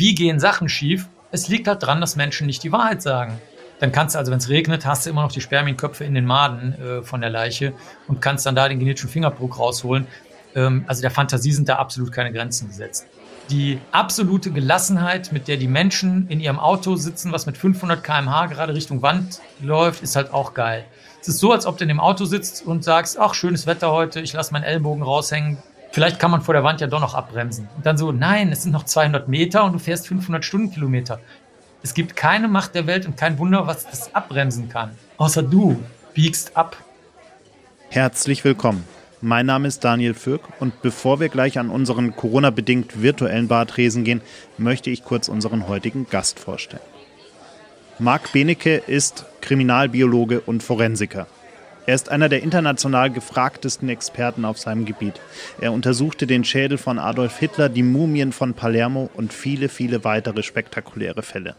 wie gehen Sachen schief? Es liegt halt dran, dass Menschen nicht die Wahrheit sagen. Dann kannst du, also wenn es regnet, hast du immer noch die Spermienköpfe in den Maden äh, von der Leiche und kannst dann da den genetischen Fingerabdruck rausholen. Ähm, also der Fantasie sind da absolut keine Grenzen gesetzt. Die absolute Gelassenheit, mit der die Menschen in ihrem Auto sitzen, was mit 500 km/h gerade Richtung Wand läuft, ist halt auch geil. Es ist so, als ob du in dem Auto sitzt und sagst, ach, schönes Wetter heute, ich lasse meinen Ellbogen raushängen, vielleicht kann man vor der Wand ja doch noch abbremsen. Und dann so, nein, es sind noch 200 Meter und du fährst 500 Stundenkilometer. Es gibt keine Macht der Welt und kein Wunder, was das abbremsen kann. Außer du biegst ab. Herzlich willkommen. Mein Name ist Daniel Fürk und bevor wir gleich an unseren Corona-bedingt virtuellen Bartresen gehen, möchte ich kurz unseren heutigen Gast vorstellen. Marc Benecke ist Kriminalbiologe und Forensiker. Er ist einer der international gefragtesten Experten auf seinem Gebiet. Er untersuchte den Schädel von Adolf Hitler, die Mumien von Palermo und viele, viele weitere spektakuläre Fälle.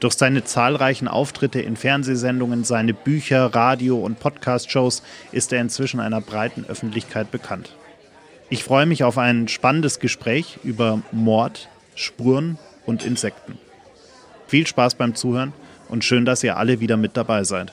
Durch seine zahlreichen Auftritte in Fernsehsendungen, seine Bücher, Radio- und Podcast-Shows ist er inzwischen einer breiten Öffentlichkeit bekannt. Ich freue mich auf ein spannendes Gespräch über Mord, Spuren und Insekten. Viel Spaß beim Zuhören und schön, dass ihr alle wieder mit dabei seid.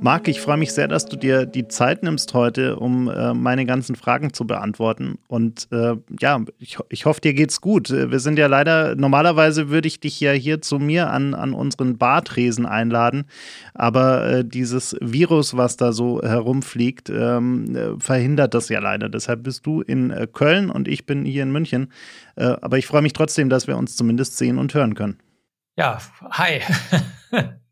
Marc, ich freue mich sehr, dass du dir die Zeit nimmst heute, um äh, meine ganzen Fragen zu beantworten. Und äh, ja, ich, ich hoffe, dir geht's gut. Wir sind ja leider, normalerweise würde ich dich ja hier zu mir an, an unseren Bartresen einladen. Aber äh, dieses Virus, was da so herumfliegt, ähm, äh, verhindert das ja leider. Deshalb bist du in äh, Köln und ich bin hier in München. Äh, aber ich freue mich trotzdem, dass wir uns zumindest sehen und hören können. Ja, hi.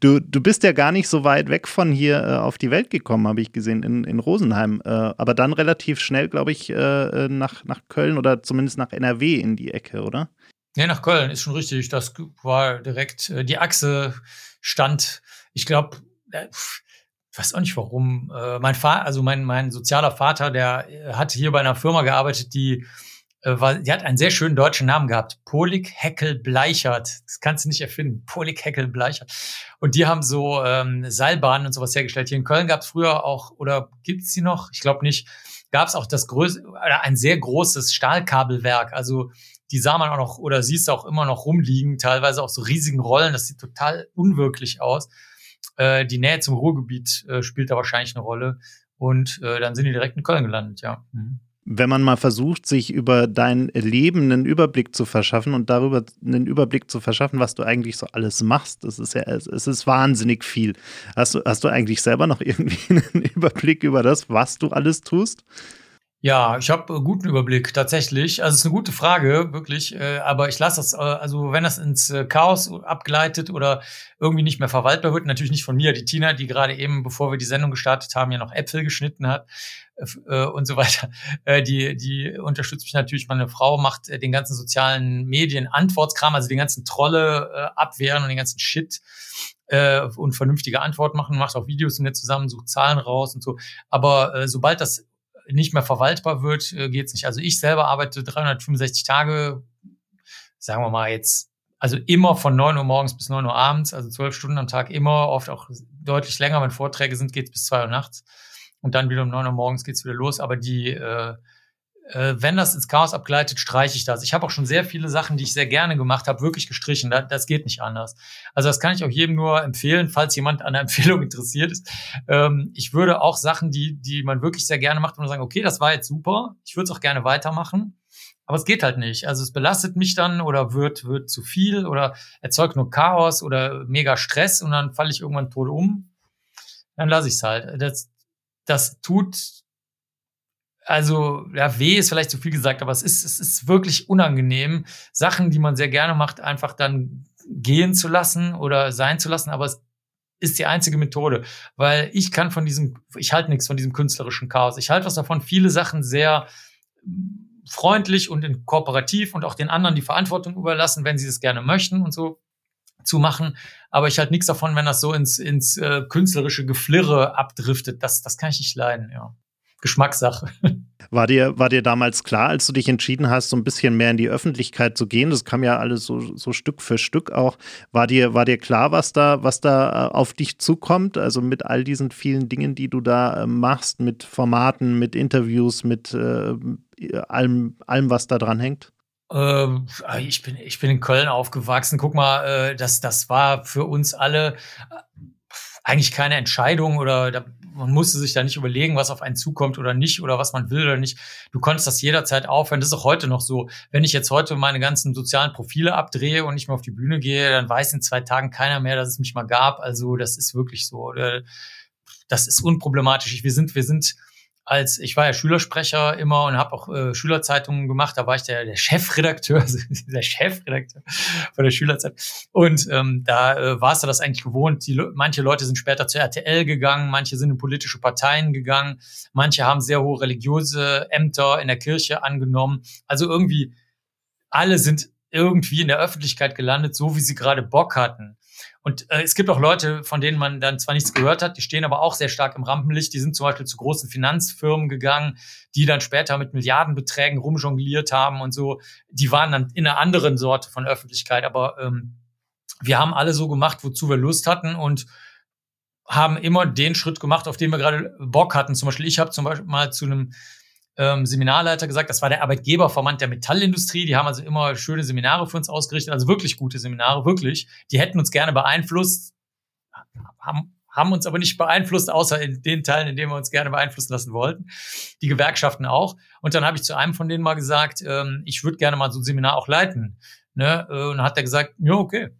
Du, du bist ja gar nicht so weit weg von hier äh, auf die Welt gekommen, habe ich gesehen, in, in Rosenheim. Äh, aber dann relativ schnell, glaube ich, äh, äh nach, nach Köln oder zumindest nach NRW in die Ecke, oder? Ja, nach Köln ist schon richtig. Das war direkt, äh, die Achse stand, ich glaube, äh, ich weiß auch nicht warum. mein Vater, also mein, mein sozialer Vater, der hat hier bei einer Firma gearbeitet, die äh, war, die hat einen sehr schönen deutschen Namen gehabt. Polik Heckel Bleichert. Das kannst du nicht erfinden. Polik Heckel Bleichert. Und die haben so ähm, Seilbahnen und sowas hergestellt. Hier in Köln gab es früher auch, oder gibt's sie noch? Ich glaube nicht. Gab es auch das größte, ein sehr großes Stahlkabelwerk. Also die sah man auch noch, oder siehst du auch immer noch rumliegen, teilweise auch so riesigen Rollen. Das sieht total unwirklich aus. Äh, die Nähe zum Ruhrgebiet äh, spielt da wahrscheinlich eine Rolle. Und äh, dann sind die direkt in Köln gelandet, ja. Mhm wenn man mal versucht, sich über dein Leben einen Überblick zu verschaffen und darüber einen Überblick zu verschaffen, was du eigentlich so alles machst, das ist ja, es ist wahnsinnig viel. Hast du, hast du eigentlich selber noch irgendwie einen Überblick über das, was du alles tust? Ja, ich habe guten Überblick tatsächlich. Also es ist eine gute Frage, wirklich. Äh, aber ich lasse das, äh, also wenn das ins äh, Chaos abgleitet oder irgendwie nicht mehr verwaltbar wird, natürlich nicht von mir, die Tina, die gerade eben, bevor wir die Sendung gestartet haben, ja noch Äpfel geschnitten hat äh, und so weiter. Äh, die, die unterstützt mich natürlich. Meine Frau macht äh, den ganzen sozialen Medien Antwortskram, also den ganzen Trolle äh, abwehren und den ganzen Shit äh, und vernünftige Antworten machen, macht auch Videos mit zusammen, sucht Zahlen raus und so. Aber äh, sobald das nicht mehr verwaltbar wird, äh, geht's nicht. Also ich selber arbeite 365 Tage, sagen wir mal jetzt, also immer von 9 Uhr morgens bis 9 Uhr abends, also zwölf Stunden am Tag, immer, oft auch deutlich länger. Wenn Vorträge sind, geht's bis 2 Uhr nachts. Und dann wieder um 9 Uhr morgens geht's wieder los. Aber die äh, äh, wenn das ins Chaos abgleitet, streiche ich das. Ich habe auch schon sehr viele Sachen, die ich sehr gerne gemacht habe, wirklich gestrichen. Das, das geht nicht anders. Also das kann ich auch jedem nur empfehlen, falls jemand an der Empfehlung interessiert ist. Ähm, ich würde auch Sachen, die, die man wirklich sehr gerne macht, und sagen, okay, das war jetzt super, ich würde es auch gerne weitermachen. Aber es geht halt nicht. Also es belastet mich dann oder wird, wird zu viel oder erzeugt nur Chaos oder mega Stress und dann falle ich irgendwann tot um. Dann lasse ich es halt. Das, das tut also ja, weh ist vielleicht zu viel gesagt, aber es ist, es ist wirklich unangenehm, Sachen, die man sehr gerne macht, einfach dann gehen zu lassen oder sein zu lassen. Aber es ist die einzige Methode, weil ich kann von diesem, ich halte nichts von diesem künstlerischen Chaos. Ich halte was davon, viele Sachen sehr freundlich und kooperativ und auch den anderen die Verantwortung überlassen, wenn sie es gerne möchten und so zu machen. Aber ich halte nichts davon, wenn das so ins, ins äh, künstlerische Geflirre abdriftet. Das, das kann ich nicht leiden, ja. Geschmackssache. War dir, war dir damals klar, als du dich entschieden hast, so ein bisschen mehr in die Öffentlichkeit zu gehen? Das kam ja alles so, so Stück für Stück auch. War dir, war dir klar, was da, was da äh, auf dich zukommt? Also mit all diesen vielen Dingen, die du da äh, machst, mit Formaten, mit Interviews, mit äh, allem, allem, was da dran hängt? Ähm, ich, bin, ich bin in Köln aufgewachsen. Guck mal, äh, das, das war für uns alle äh, eigentlich keine Entscheidung oder da, man musste sich da nicht überlegen, was auf einen zukommt oder nicht oder was man will oder nicht. Du konntest das jederzeit aufhören. Das ist auch heute noch so. Wenn ich jetzt heute meine ganzen sozialen Profile abdrehe und nicht mehr auf die Bühne gehe, dann weiß in zwei Tagen keiner mehr, dass es mich mal gab. Also das ist wirklich so. Das ist unproblematisch. Wir sind, wir sind als ich war ja Schülersprecher immer und habe auch äh, Schülerzeitungen gemacht. Da war ich der, der Chefredakteur, der Chefredakteur von der Schülerzeit. Und ähm, da äh, warst du das eigentlich gewohnt. Die, manche Leute sind später zur RTL gegangen, manche sind in politische Parteien gegangen, manche haben sehr hohe religiöse Ämter in der Kirche angenommen. Also irgendwie alle sind irgendwie in der Öffentlichkeit gelandet, so wie sie gerade Bock hatten. Und äh, es gibt auch Leute, von denen man dann zwar nichts gehört hat, die stehen aber auch sehr stark im Rampenlicht. Die sind zum Beispiel zu großen Finanzfirmen gegangen, die dann später mit Milliardenbeträgen rumjongliert haben und so. Die waren dann in einer anderen Sorte von Öffentlichkeit. Aber ähm, wir haben alle so gemacht, wozu wir Lust hatten und haben immer den Schritt gemacht, auf den wir gerade Bock hatten. Zum Beispiel, ich habe zum Beispiel mal zu einem ähm, Seminarleiter gesagt, das war der Arbeitgeberverband der Metallindustrie. Die haben also immer schöne Seminare für uns ausgerichtet, also wirklich gute Seminare, wirklich. Die hätten uns gerne beeinflusst, haben, haben uns aber nicht beeinflusst, außer in den Teilen, in denen wir uns gerne beeinflussen lassen wollten. Die Gewerkschaften auch. Und dann habe ich zu einem von denen mal gesagt, ähm, ich würde gerne mal so ein Seminar auch leiten. Ne? Äh, und hat er gesagt, ja, okay,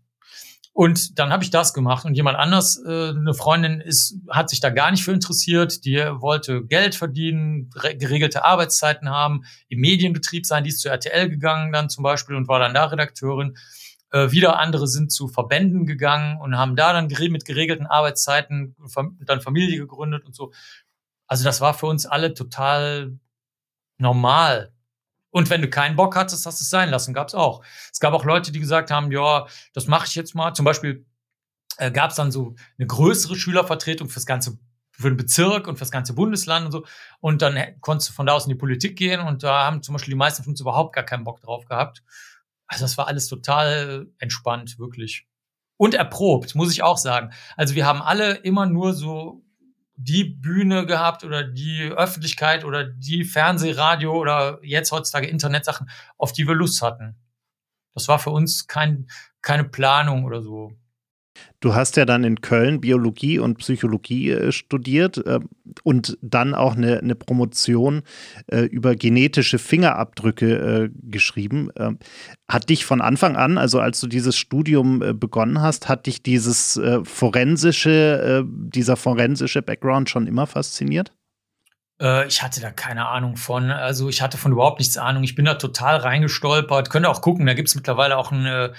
und dann habe ich das gemacht und jemand anders, äh, eine Freundin ist, hat sich da gar nicht für interessiert. Die wollte Geld verdienen, geregelte Arbeitszeiten haben, im Medienbetrieb sein. Die ist zu RTL gegangen dann zum Beispiel und war dann da Redakteurin. Äh, wieder andere sind zu Verbänden gegangen und haben da dann mit geregelten Arbeitszeiten dann Familie gegründet und so. Also das war für uns alle total normal. Und wenn du keinen Bock hattest, hast du es sein lassen. Gab es auch. Es gab auch Leute, die gesagt haben, ja, das mache ich jetzt mal. Zum Beispiel äh, gab es dann so eine größere Schülervertretung fürs ganze für den Bezirk und fürs ganze Bundesland und so. Und dann konntest du von da aus in die Politik gehen und da haben zum Beispiel die meisten von uns überhaupt gar keinen Bock drauf gehabt. Also das war alles total entspannt, wirklich. Und erprobt, muss ich auch sagen. Also wir haben alle immer nur so die Bühne gehabt oder die Öffentlichkeit oder die Fernsehradio oder jetzt heutzutage Internetsachen, auf die wir Lust hatten. Das war für uns kein, keine Planung oder so. Du hast ja dann in Köln Biologie und Psychologie äh, studiert äh, und dann auch eine, eine Promotion äh, über genetische Fingerabdrücke geschrieben. Ähm, hat dich von Anfang an, also als du dieses Studium begonnen hast, hat dich dieses forensische, dieser forensische Background schon immer fasziniert? Ich hatte da keine Ahnung von. Also ich hatte von überhaupt nichts Ahnung. Ich bin da total reingestolpert. Könnt ihr auch gucken, da gibt es mittlerweile auch ein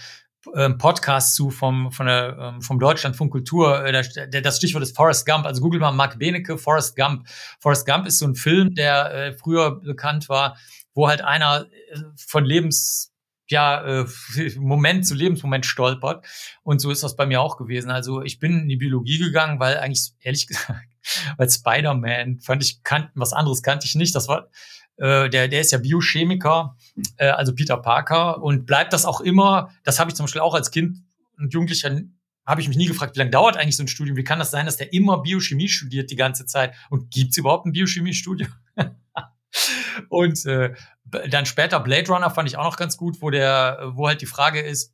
Podcast zu vom, von der, ähm, vom Deutschlandfunk Kultur. Äh, das Stichwort ist Forrest Gump. Also google mal Mark Benecke, Forrest Gump. Forrest Gump ist so ein Film, der äh, früher bekannt war, wo halt einer äh, von Lebens ja, Moment zu Lebensmoment stolpert. Und so ist das bei mir auch gewesen. Also ich bin in die Biologie gegangen, weil eigentlich, ehrlich gesagt, weil Spider-Man fand ich, kannten, was anderes kannte ich nicht. Das war, äh, der, der ist ja Biochemiker, äh, also Peter Parker, und bleibt das auch immer, das habe ich zum Beispiel auch als Kind und Jugendlicher habe ich mich nie gefragt, wie lange dauert eigentlich so ein Studium? Wie kann das sein, dass der immer Biochemie studiert die ganze Zeit? Und gibt's überhaupt ein Biochemiestudium? und äh, dann später Blade Runner fand ich auch noch ganz gut, wo der, wo halt die Frage ist,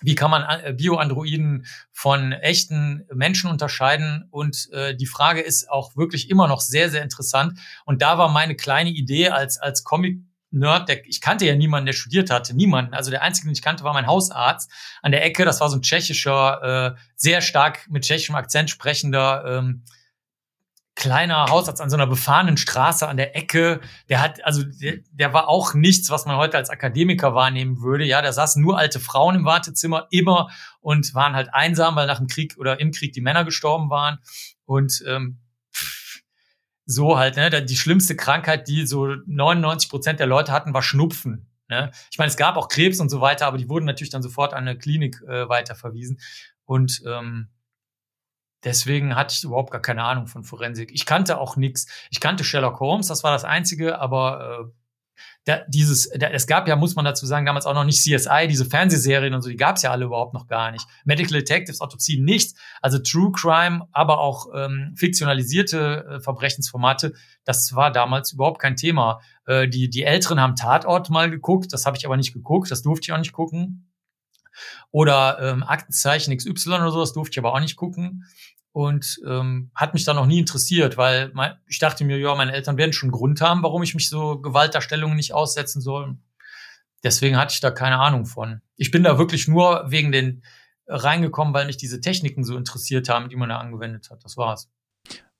wie kann man äh, Bioandroiden von echten Menschen unterscheiden? Und äh, die Frage ist auch wirklich immer noch sehr, sehr interessant. Und da war meine kleine Idee als, als Comic Nerd, der, ich kannte ja niemanden, der studiert hatte, niemanden. Also der einzige, den ich kannte, war mein Hausarzt an der Ecke. Das war so ein tschechischer, äh, sehr stark mit tschechischem Akzent sprechender ähm, kleiner Hausarzt an so einer befahrenen Straße an der Ecke. Der hat, also der, der war auch nichts, was man heute als Akademiker wahrnehmen würde. Ja, da saßen nur alte Frauen im Wartezimmer immer und waren halt einsam, weil nach dem Krieg oder im Krieg die Männer gestorben waren. Und ähm, so halt, ne, die schlimmste Krankheit, die so 99 Prozent der Leute hatten, war Schnupfen. Ne? Ich meine, es gab auch Krebs und so weiter, aber die wurden natürlich dann sofort an eine Klinik äh, weiterverwiesen. Und ähm, deswegen hatte ich überhaupt gar keine Ahnung von Forensik. Ich kannte auch nichts. Ich kannte Sherlock Holmes, das war das Einzige, aber äh, da, dieses, da, es gab ja, muss man dazu sagen, damals auch noch nicht CSI, diese Fernsehserien und so, die gab es ja alle überhaupt noch gar nicht. Medical Detectives, Autopsie, nichts. Also True Crime, aber auch ähm, fiktionalisierte äh, Verbrechensformate, das war damals überhaupt kein Thema. Äh, die, die Älteren haben Tatort mal geguckt, das habe ich aber nicht geguckt, das durfte ich auch nicht gucken. Oder ähm, Aktenzeichen XY oder so, das durfte ich aber auch nicht gucken und ähm, hat mich dann noch nie interessiert, weil mein, ich dachte mir, ja, meine Eltern werden schon einen Grund haben, warum ich mich so Gewaltdarstellungen nicht aussetzen soll. Deswegen hatte ich da keine Ahnung von. Ich bin da wirklich nur wegen den reingekommen, weil mich diese Techniken so interessiert haben, die man da angewendet hat. Das war's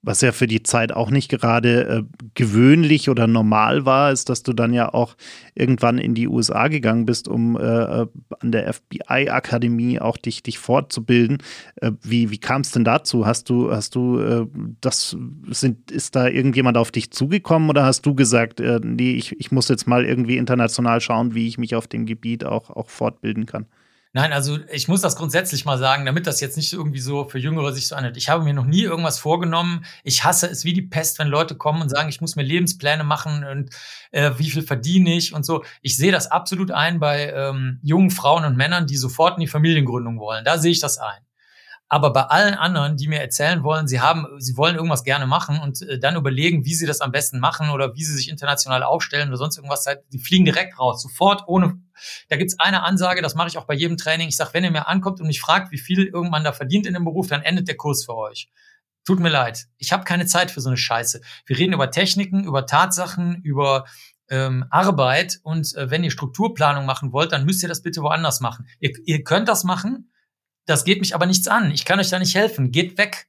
was ja für die Zeit auch nicht gerade äh, gewöhnlich oder normal war, ist, dass du dann ja auch irgendwann in die USA gegangen bist, um äh, äh an der FBI-Akademie auch dich, dich fortzubilden. Äh, wie wie kam es denn dazu? Hast du, hast du äh, das, sind, ist da irgendjemand auf dich zugekommen oder hast du gesagt, äh, nee, ich, ich muss jetzt mal irgendwie international schauen, wie ich mich auf dem Gebiet auch, auch fortbilden kann? Nein, also ich muss das grundsätzlich mal sagen, damit das jetzt nicht irgendwie so für Jüngere sich so anhört. Ich habe mir noch nie irgendwas vorgenommen. Ich hasse es wie die Pest, wenn Leute kommen und sagen, ich muss mir Lebenspläne machen und äh, wie viel verdiene ich und so. Ich sehe das absolut ein bei ähm, jungen Frauen und Männern, die sofort in die Familiengründung wollen. Da sehe ich das ein. Aber bei allen anderen, die mir erzählen wollen, sie haben, sie wollen irgendwas gerne machen und äh, dann überlegen, wie sie das am besten machen oder wie sie sich international aufstellen oder sonst irgendwas, die fliegen direkt raus, sofort ohne. Da gibt's eine Ansage, das mache ich auch bei jedem Training. Ich sage, wenn ihr mir ankommt und mich fragt, wie viel irgendwann da verdient in dem Beruf, dann endet der Kurs für euch. Tut mir leid. Ich habe keine Zeit für so eine Scheiße. Wir reden über Techniken, über Tatsachen, über ähm, Arbeit und äh, wenn ihr Strukturplanung machen wollt, dann müsst ihr das bitte woanders machen. Ihr, ihr könnt das machen, das geht mich aber nichts an. Ich kann euch da nicht helfen. Geht weg.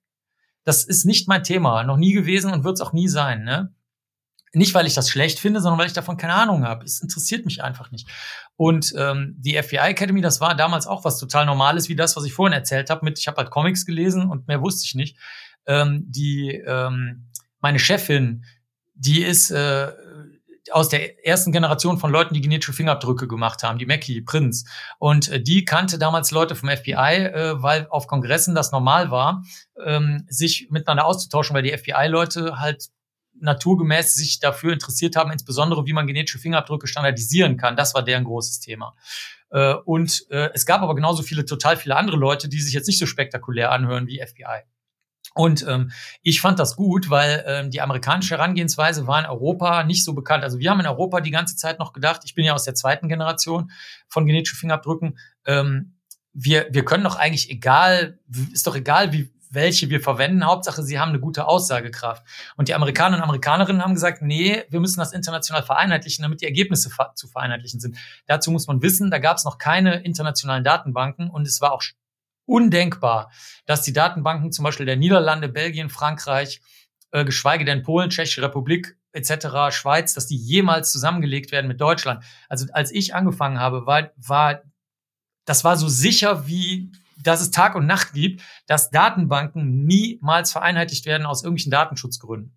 Das ist nicht mein Thema. Noch nie gewesen und wird es auch nie sein. Ne? Nicht, weil ich das schlecht finde, sondern weil ich davon keine Ahnung habe. Es interessiert mich einfach nicht. Und ähm, die FBI Academy, das war damals auch was total Normales, wie das, was ich vorhin erzählt habe. Ich habe halt Comics gelesen und mehr wusste ich nicht. Ähm, die ähm, meine Chefin, die ist äh, aus der ersten Generation von Leuten, die genetische Fingerabdrücke gemacht haben, die Mackie, Prinz. Und äh, die kannte damals Leute vom FBI, äh, weil auf Kongressen das normal war, ähm, sich miteinander auszutauschen, weil die FBI-Leute halt naturgemäß sich dafür interessiert haben, insbesondere wie man genetische Fingerabdrücke standardisieren kann. Das war deren großes Thema. Äh, und äh, es gab aber genauso viele, total viele andere Leute, die sich jetzt nicht so spektakulär anhören wie FBI. Und ähm, ich fand das gut, weil ähm, die amerikanische Herangehensweise war in Europa nicht so bekannt. Also wir haben in Europa die ganze Zeit noch gedacht, ich bin ja aus der zweiten Generation von genetischen Fingerabdrücken, ähm, wir, wir können doch eigentlich egal, ist doch egal, wie, welche wir verwenden, Hauptsache, sie haben eine gute Aussagekraft. Und die Amerikaner und Amerikanerinnen haben gesagt, nee, wir müssen das international vereinheitlichen, damit die Ergebnisse zu vereinheitlichen sind. Dazu muss man wissen, da gab es noch keine internationalen Datenbanken und es war auch undenkbar, dass die Datenbanken zum Beispiel der Niederlande, Belgien, Frankreich, äh, geschweige denn Polen, Tschechische Republik etc., Schweiz, dass die jemals zusammengelegt werden mit Deutschland. Also als ich angefangen habe, war, war das war so sicher wie dass es Tag und Nacht gibt, dass Datenbanken niemals vereinheitlicht werden aus irgendwelchen Datenschutzgründen.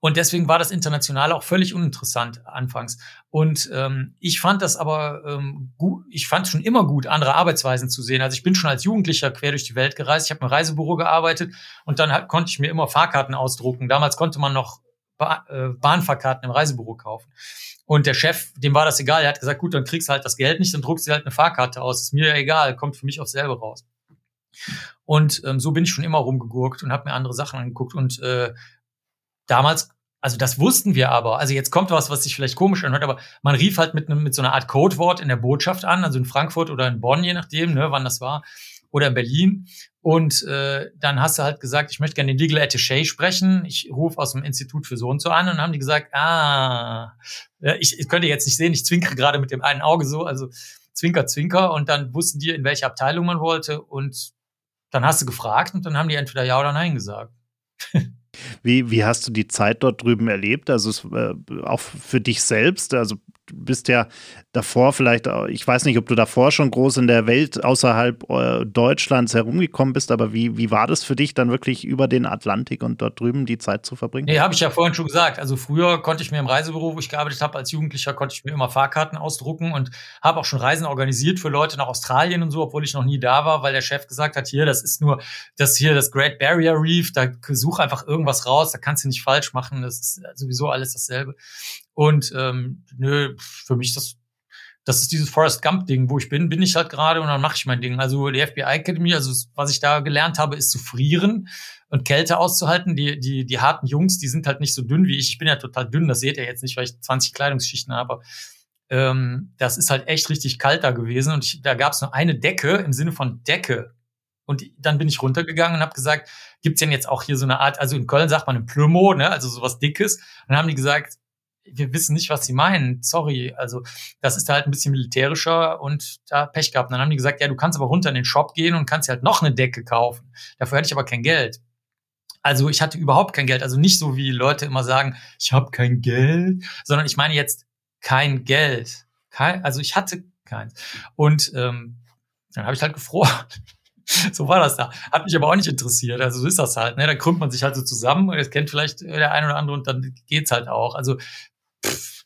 Und deswegen war das international auch völlig uninteressant anfangs. Und ähm, ich fand das aber ähm, gut, ich fand schon immer gut, andere Arbeitsweisen zu sehen. Also ich bin schon als Jugendlicher quer durch die Welt gereist. Ich habe im Reisebüro gearbeitet und dann halt, konnte ich mir immer Fahrkarten ausdrucken. Damals konnte man noch ba äh, Bahnfahrkarten im Reisebüro kaufen. Und der Chef, dem war das egal. Er hat gesagt, gut, dann kriegst du halt das Geld nicht, dann druckst du halt eine Fahrkarte aus. Ist mir ja egal, kommt für mich aufs selbe raus. Und ähm, so bin ich schon immer rumgegurkt und habe mir andere Sachen angeguckt. Und äh, damals also das wussten wir aber. Also jetzt kommt was, was sich vielleicht komisch anhört, aber man rief halt mit, einem, mit so einer Art Codewort in der Botschaft an, also in Frankfurt oder in Bonn, je nachdem, ne, wann das war, oder in Berlin. Und äh, dann hast du halt gesagt, ich möchte gerne den Legal Attaché sprechen. Ich rufe aus dem Institut für so und so an und dann haben die gesagt, ah, ich, ich könnte jetzt nicht sehen, ich zwinkere gerade mit dem einen Auge so, also Zwinker, Zwinker. Und dann wussten die, in welche Abteilung man wollte. Und dann hast du gefragt und dann haben die entweder Ja oder Nein gesagt. Wie, wie hast du die Zeit dort drüben erlebt? Also es, äh, auch für dich selbst? Also bist ja davor vielleicht, ich weiß nicht, ob du davor schon groß in der Welt außerhalb äh, Deutschlands herumgekommen bist, aber wie, wie war das für dich dann wirklich über den Atlantik und dort drüben die Zeit zu verbringen? Nee, habe ich ja vorhin schon gesagt. Also früher konnte ich mir im Reisebüro, wo ich gearbeitet habe, als Jugendlicher, konnte ich mir immer Fahrkarten ausdrucken und habe auch schon Reisen organisiert für Leute nach Australien und so, obwohl ich noch nie da war, weil der Chef gesagt hat, hier, das ist nur das hier, das Great Barrier Reef, da such einfach irgendwas raus, da kannst du nicht falsch machen, das ist sowieso alles dasselbe. Und ähm, nö, für mich das das ist dieses Forrest Gump Ding, wo ich bin, bin ich halt gerade und dann mache ich mein Ding. Also die FBI Academy, also was ich da gelernt habe, ist zu frieren und Kälte auszuhalten. Die die die harten Jungs, die sind halt nicht so dünn wie ich. Ich bin ja total dünn, das seht ihr jetzt nicht, weil ich 20 Kleidungsschichten habe. Ähm, das ist halt echt richtig kalt da gewesen und ich, da gab es nur eine Decke im Sinne von Decke. Und dann bin ich runtergegangen und habe gesagt, gibt's denn jetzt auch hier so eine Art, also in Köln sagt man ein Plümo, ne, also sowas Dickes. Und dann haben die gesagt, wir wissen nicht, was sie meinen. Sorry. Also, das ist halt ein bisschen militärischer und da Pech gehabt. Und dann haben die gesagt, ja, du kannst aber runter in den Shop gehen und kannst halt noch eine Decke kaufen. Dafür hatte ich aber kein Geld. Also, ich hatte überhaupt kein Geld. Also nicht so, wie Leute immer sagen, ich habe kein Geld, sondern ich meine jetzt kein Geld. Kein, also, ich hatte keins. Und ähm, dann habe ich halt gefroren. so war das da. Hat mich aber auch nicht interessiert. Also so ist das halt. Ne? Da krümmt man sich halt so zusammen. Das kennt vielleicht der eine oder andere und dann geht's halt auch. Also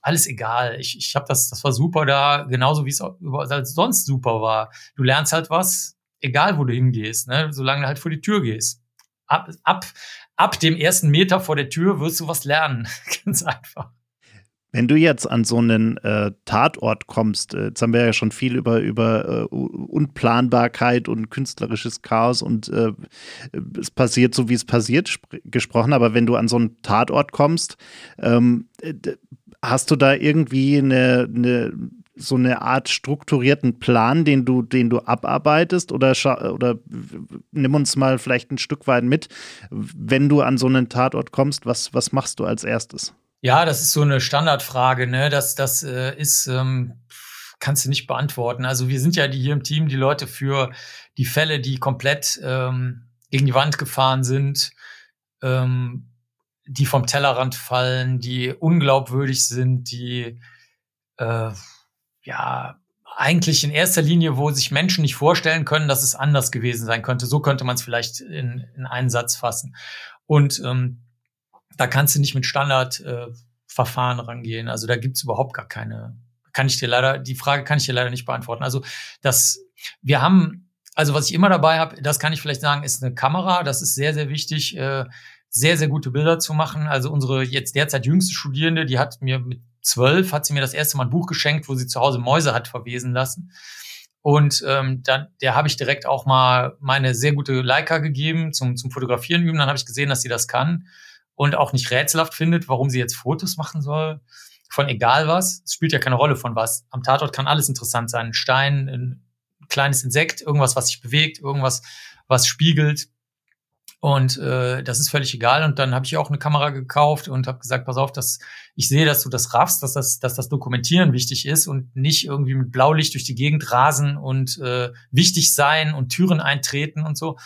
alles egal. Ich, ich habe das, das war super da, genauso wie es als sonst super war. Du lernst halt was, egal wo du hingehst, ne? solange du halt vor die Tür gehst. Ab, ab, ab dem ersten Meter vor der Tür wirst du was lernen. Ganz einfach. Wenn du jetzt an so einen äh, Tatort kommst, äh, jetzt haben wir ja schon viel über, über äh, Unplanbarkeit und künstlerisches Chaos und äh, es passiert so, wie es passiert, gesprochen, aber wenn du an so einen Tatort kommst, ähm, hast du da irgendwie eine, eine, so eine Art strukturierten Plan, den du, den du abarbeitest oder, oder nimm uns mal vielleicht ein Stück weit mit, wenn du an so einen Tatort kommst, was, was machst du als erstes? Ja, das ist so eine Standardfrage, ne? Das, das äh, ist, ähm, kannst du nicht beantworten. Also wir sind ja die hier im Team, die Leute für die Fälle, die komplett ähm, gegen die Wand gefahren sind, ähm, die vom Tellerrand fallen, die unglaubwürdig sind, die äh, ja eigentlich in erster Linie, wo sich Menschen nicht vorstellen können, dass es anders gewesen sein könnte. So könnte man es vielleicht in, in einen Satz fassen. Und ähm, da kannst du nicht mit Standardverfahren äh, rangehen. Also da gibt's überhaupt gar keine, kann ich dir leider, die Frage kann ich dir leider nicht beantworten. Also das, wir haben, also was ich immer dabei habe, das kann ich vielleicht sagen, ist eine Kamera. Das ist sehr, sehr wichtig, äh, sehr, sehr gute Bilder zu machen. Also unsere jetzt derzeit jüngste Studierende, die hat mir mit zwölf, hat sie mir das erste Mal ein Buch geschenkt, wo sie zu Hause Mäuse hat verwesen lassen. Und ähm, dann, der habe ich direkt auch mal meine sehr gute Leica gegeben zum, zum Fotografieren üben. Dann habe ich gesehen, dass sie das kann und auch nicht rätselhaft findet, warum sie jetzt Fotos machen soll von egal was. Es spielt ja keine Rolle von was. Am Tatort kann alles interessant sein. Ein Stein, ein kleines Insekt, irgendwas, was sich bewegt, irgendwas, was spiegelt. Und äh, das ist völlig egal. Und dann habe ich auch eine Kamera gekauft und habe gesagt, pass auf, dass ich sehe, dass du das raffst, dass das, dass das Dokumentieren wichtig ist und nicht irgendwie mit Blaulicht durch die Gegend rasen und äh, wichtig sein und Türen eintreten und so.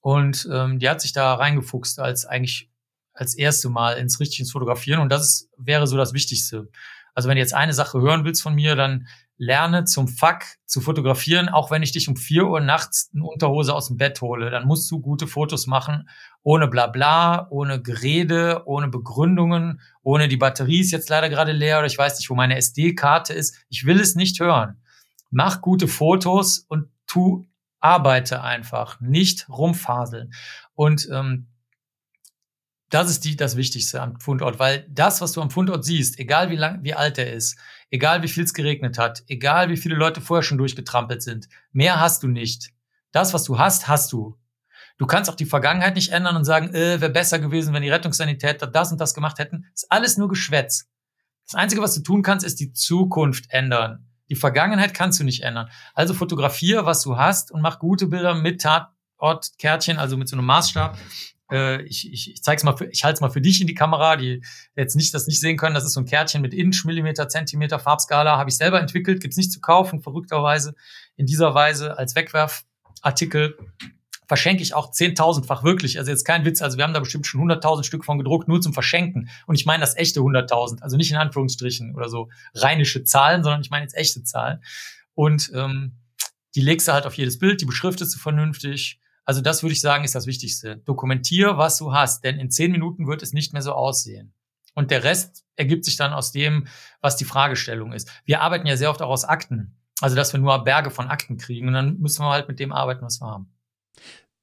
Und ähm, die hat sich da reingefuchst als eigentlich als erste Mal ins richtige Fotografieren. Und das wäre so das Wichtigste. Also wenn du jetzt eine Sache hören willst von mir, dann lerne zum Fuck zu fotografieren, auch wenn ich dich um vier Uhr nachts eine Unterhose aus dem Bett hole. Dann musst du gute Fotos machen, ohne Blabla, ohne Gerede, ohne Begründungen, ohne die Batterie ist jetzt leider gerade leer oder ich weiß nicht, wo meine SD-Karte ist. Ich will es nicht hören. Mach gute Fotos und tu, arbeite einfach, nicht rumfaseln. Und ähm, das ist die, das Wichtigste am Fundort, weil das, was du am Fundort siehst, egal wie lang, wie alt er ist, egal wie viel es geregnet hat, egal wie viele Leute vorher schon durchgetrampelt sind, mehr hast du nicht. Das, was du hast, hast du. Du kannst auch die Vergangenheit nicht ändern und sagen, äh, wäre besser gewesen, wenn die Rettungssanitäter das und das gemacht hätten. Das ist alles nur Geschwätz. Das Einzige, was du tun kannst, ist die Zukunft ändern. Die Vergangenheit kannst du nicht ändern. Also fotografiere, was du hast und mach gute Bilder mit Tatortkärtchen, also mit so einem Maßstab äh, ich, ich, ich zeig's mal, für, ich halte es mal für dich in die Kamera, die jetzt nicht das nicht sehen können. Das ist so ein Kärtchen mit Inch, Millimeter, Zentimeter Farbskala, habe ich selber entwickelt, gibt's nicht zu kaufen, verrückterweise in dieser Weise als Wegwerfartikel. verschenke ich auch zehntausendfach wirklich. Also jetzt kein Witz. Also wir haben da bestimmt schon hunderttausend Stück von gedruckt, nur zum Verschenken. Und ich meine das echte hunderttausend. Also nicht in Anführungsstrichen oder so rheinische Zahlen, sondern ich meine jetzt echte Zahlen. Und ähm, die legst du halt auf jedes Bild, die beschriftest du vernünftig. Also das würde ich sagen, ist das Wichtigste. Dokumentier, was du hast, denn in zehn Minuten wird es nicht mehr so aussehen. Und der Rest ergibt sich dann aus dem, was die Fragestellung ist. Wir arbeiten ja sehr oft auch aus Akten. Also, dass wir nur Berge von Akten kriegen und dann müssen wir halt mit dem arbeiten, was wir haben.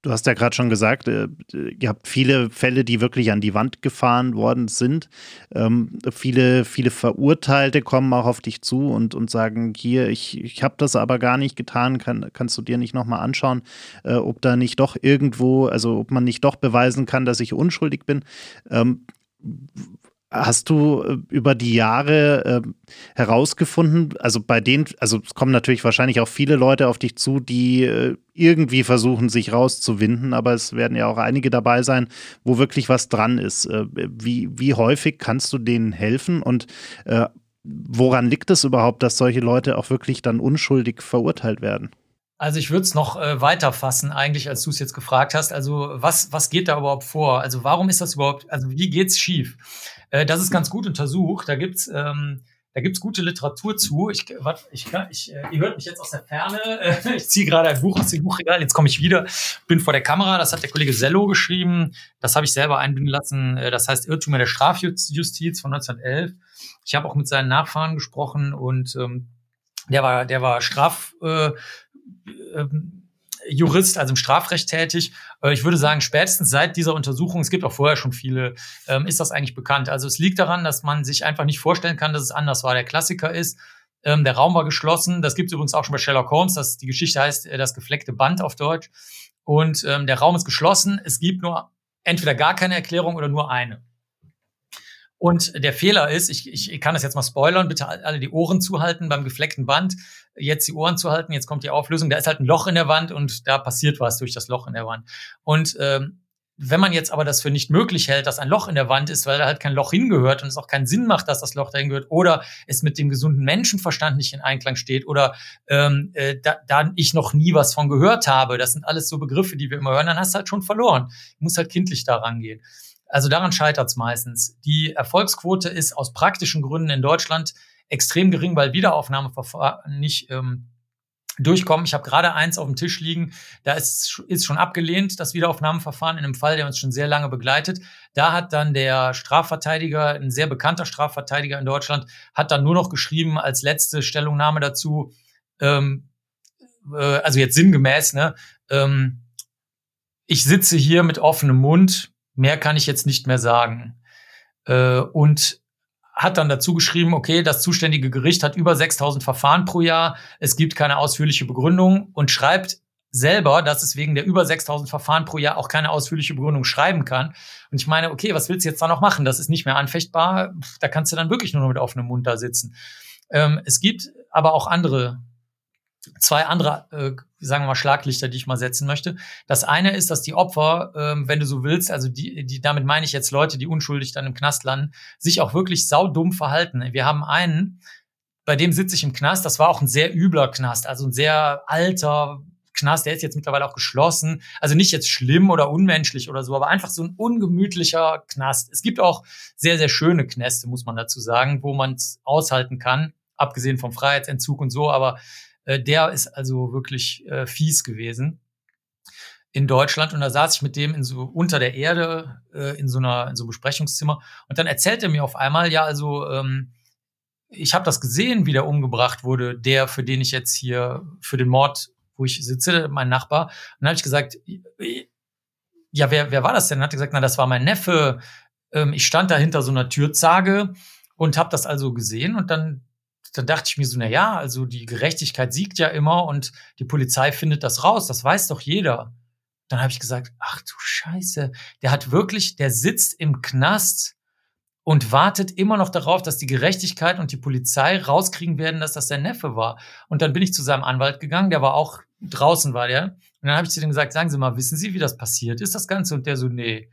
Du hast ja gerade schon gesagt, äh, ihr habt viele Fälle, die wirklich an die Wand gefahren worden sind. Ähm, viele, viele Verurteilte kommen auch auf dich zu und, und sagen, hier, ich, ich habe das aber gar nicht getan, kann, kannst du dir nicht nochmal anschauen, äh, ob da nicht doch irgendwo, also ob man nicht doch beweisen kann, dass ich unschuldig bin. Ähm, Hast du äh, über die Jahre äh, herausgefunden, also bei denen, also es kommen natürlich wahrscheinlich auch viele Leute auf dich zu, die äh, irgendwie versuchen, sich rauszuwinden, aber es werden ja auch einige dabei sein, wo wirklich was dran ist. Äh, wie, wie häufig kannst du denen helfen und äh, woran liegt es überhaupt, dass solche Leute auch wirklich dann unschuldig verurteilt werden? Also ich würde es noch äh, weiter fassen, eigentlich, als du es jetzt gefragt hast. Also was, was geht da überhaupt vor? Also warum ist das überhaupt, also wie geht's schief? Äh, das ist ganz gut untersucht. Da gibt's ähm, da gibt's gute Literatur zu. Ich, wat, ich, ich, äh, ihr hört mich jetzt aus der Ferne. Äh, ich ziehe gerade ein Buch aus dem Buchregal. Jetzt komme ich wieder, bin vor der Kamera. Das hat der Kollege Sello geschrieben. Das habe ich selber einbinden lassen. Äh, das heißt Irrtum der Strafjustiz von 1911. Ich habe auch mit seinen Nachfahren gesprochen und ähm, der war, der war Straf, äh, ähm, Jurist, also im Strafrecht tätig. Äh, ich würde sagen, spätestens seit dieser Untersuchung, es gibt auch vorher schon viele, ähm, ist das eigentlich bekannt. Also es liegt daran, dass man sich einfach nicht vorstellen kann, dass es anders war. Der Klassiker ist, ähm, der Raum war geschlossen. Das gibt es übrigens auch schon bei Sherlock Holmes. Das, die Geschichte heißt äh, das gefleckte Band auf Deutsch. Und ähm, der Raum ist geschlossen. Es gibt nur entweder gar keine Erklärung oder nur eine. Und der Fehler ist, ich, ich kann das jetzt mal spoilern, bitte alle die Ohren zuhalten beim gefleckten Band, jetzt die Ohren zuhalten, jetzt kommt die Auflösung, da ist halt ein Loch in der Wand und da passiert was durch das Loch in der Wand. Und ähm, wenn man jetzt aber das für nicht möglich hält, dass ein Loch in der Wand ist, weil da halt kein Loch hingehört und es auch keinen Sinn macht, dass das Loch dahin gehört, oder es mit dem gesunden Menschenverstand nicht in Einklang steht, oder ähm, äh, da, da ich noch nie was von gehört habe, das sind alles so Begriffe, die wir immer hören, dann hast du halt schon verloren. Du musst halt kindlich da rangehen. Also daran scheitert es meistens. Die Erfolgsquote ist aus praktischen Gründen in Deutschland extrem gering, weil Wiederaufnahmeverfahren nicht ähm, durchkommen. Ich habe gerade eins auf dem Tisch liegen, da ist, ist schon abgelehnt, das Wiederaufnahmeverfahren in einem Fall, der uns schon sehr lange begleitet. Da hat dann der Strafverteidiger, ein sehr bekannter Strafverteidiger in Deutschland, hat dann nur noch geschrieben als letzte Stellungnahme dazu, ähm, äh, also jetzt sinngemäß, ne, ähm, ich sitze hier mit offenem Mund, Mehr kann ich jetzt nicht mehr sagen. Äh, und hat dann dazu geschrieben, okay, das zuständige Gericht hat über 6000 Verfahren pro Jahr, es gibt keine ausführliche Begründung und schreibt selber, dass es wegen der über 6000 Verfahren pro Jahr auch keine ausführliche Begründung schreiben kann. Und ich meine, okay, was willst du jetzt da noch machen? Das ist nicht mehr anfechtbar. Da kannst du dann wirklich nur noch mit offenem Mund da sitzen. Ähm, es gibt aber auch andere zwei andere, äh, sagen wir mal, Schlaglichter, die ich mal setzen möchte. Das eine ist, dass die Opfer, ähm, wenn du so willst, also die, die, damit meine ich jetzt Leute, die unschuldig dann im Knast landen, sich auch wirklich saudumm verhalten. Wir haben einen, bei dem sitze ich im Knast, das war auch ein sehr übler Knast, also ein sehr alter Knast, der ist jetzt mittlerweile auch geschlossen. Also nicht jetzt schlimm oder unmenschlich oder so, aber einfach so ein ungemütlicher Knast. Es gibt auch sehr, sehr schöne Knäste, muss man dazu sagen, wo man es aushalten kann, abgesehen vom Freiheitsentzug und so, aber äh, der ist also wirklich äh, fies gewesen in Deutschland und da saß ich mit dem in so unter der Erde äh, in so einer in so einem Besprechungszimmer und dann erzählt er mir auf einmal ja also ähm, ich habe das gesehen, wie der umgebracht wurde, der für den ich jetzt hier für den Mord, wo ich sitze, mein Nachbar. Und dann habe ich gesagt, ja wer wer war das denn? Dann hat er gesagt, na das war mein Neffe. Ähm, ich stand da hinter so einer Türzage und habe das also gesehen und dann dann dachte ich mir so, na ja, also die Gerechtigkeit siegt ja immer und die Polizei findet das raus, das weiß doch jeder. Dann habe ich gesagt, ach du Scheiße, der hat wirklich, der sitzt im Knast und wartet immer noch darauf, dass die Gerechtigkeit und die Polizei rauskriegen werden, dass das sein Neffe war. Und dann bin ich zu seinem Anwalt gegangen, der war auch draußen, war der. Und dann habe ich zu dem gesagt, sagen Sie mal, wissen Sie, wie das passiert ist, das Ganze? Und der so, nee.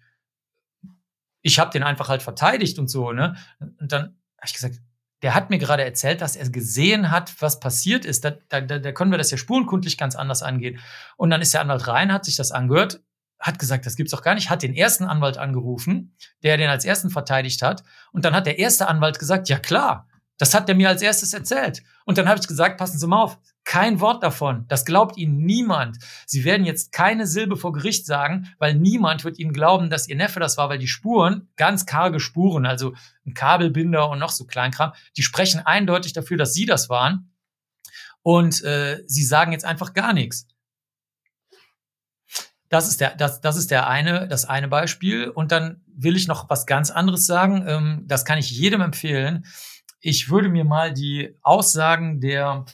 Ich habe den einfach halt verteidigt und so, ne? Und dann habe ich gesagt, der hat mir gerade erzählt, dass er gesehen hat, was passiert ist. Da, da, da können wir das ja spurenkundlich ganz anders angehen. Und dann ist der Anwalt rein, hat sich das angehört, hat gesagt, das gibt's doch gar nicht, hat den ersten Anwalt angerufen, der den als ersten verteidigt hat. Und dann hat der erste Anwalt gesagt, ja klar, das hat der mir als erstes erzählt. Und dann habe ich gesagt, passen Sie mal auf, kein Wort davon. Das glaubt Ihnen niemand. Sie werden jetzt keine Silbe vor Gericht sagen, weil niemand wird Ihnen glauben, dass Ihr Neffe das war, weil die Spuren, ganz karge Spuren, also ein Kabelbinder und noch so Kleinkram, die sprechen eindeutig dafür, dass Sie das waren. Und äh, Sie sagen jetzt einfach gar nichts. Das ist der, das, das ist der eine, das eine Beispiel. Und dann will ich noch was ganz anderes sagen. Ähm, das kann ich jedem empfehlen. Ich würde mir mal die Aussagen der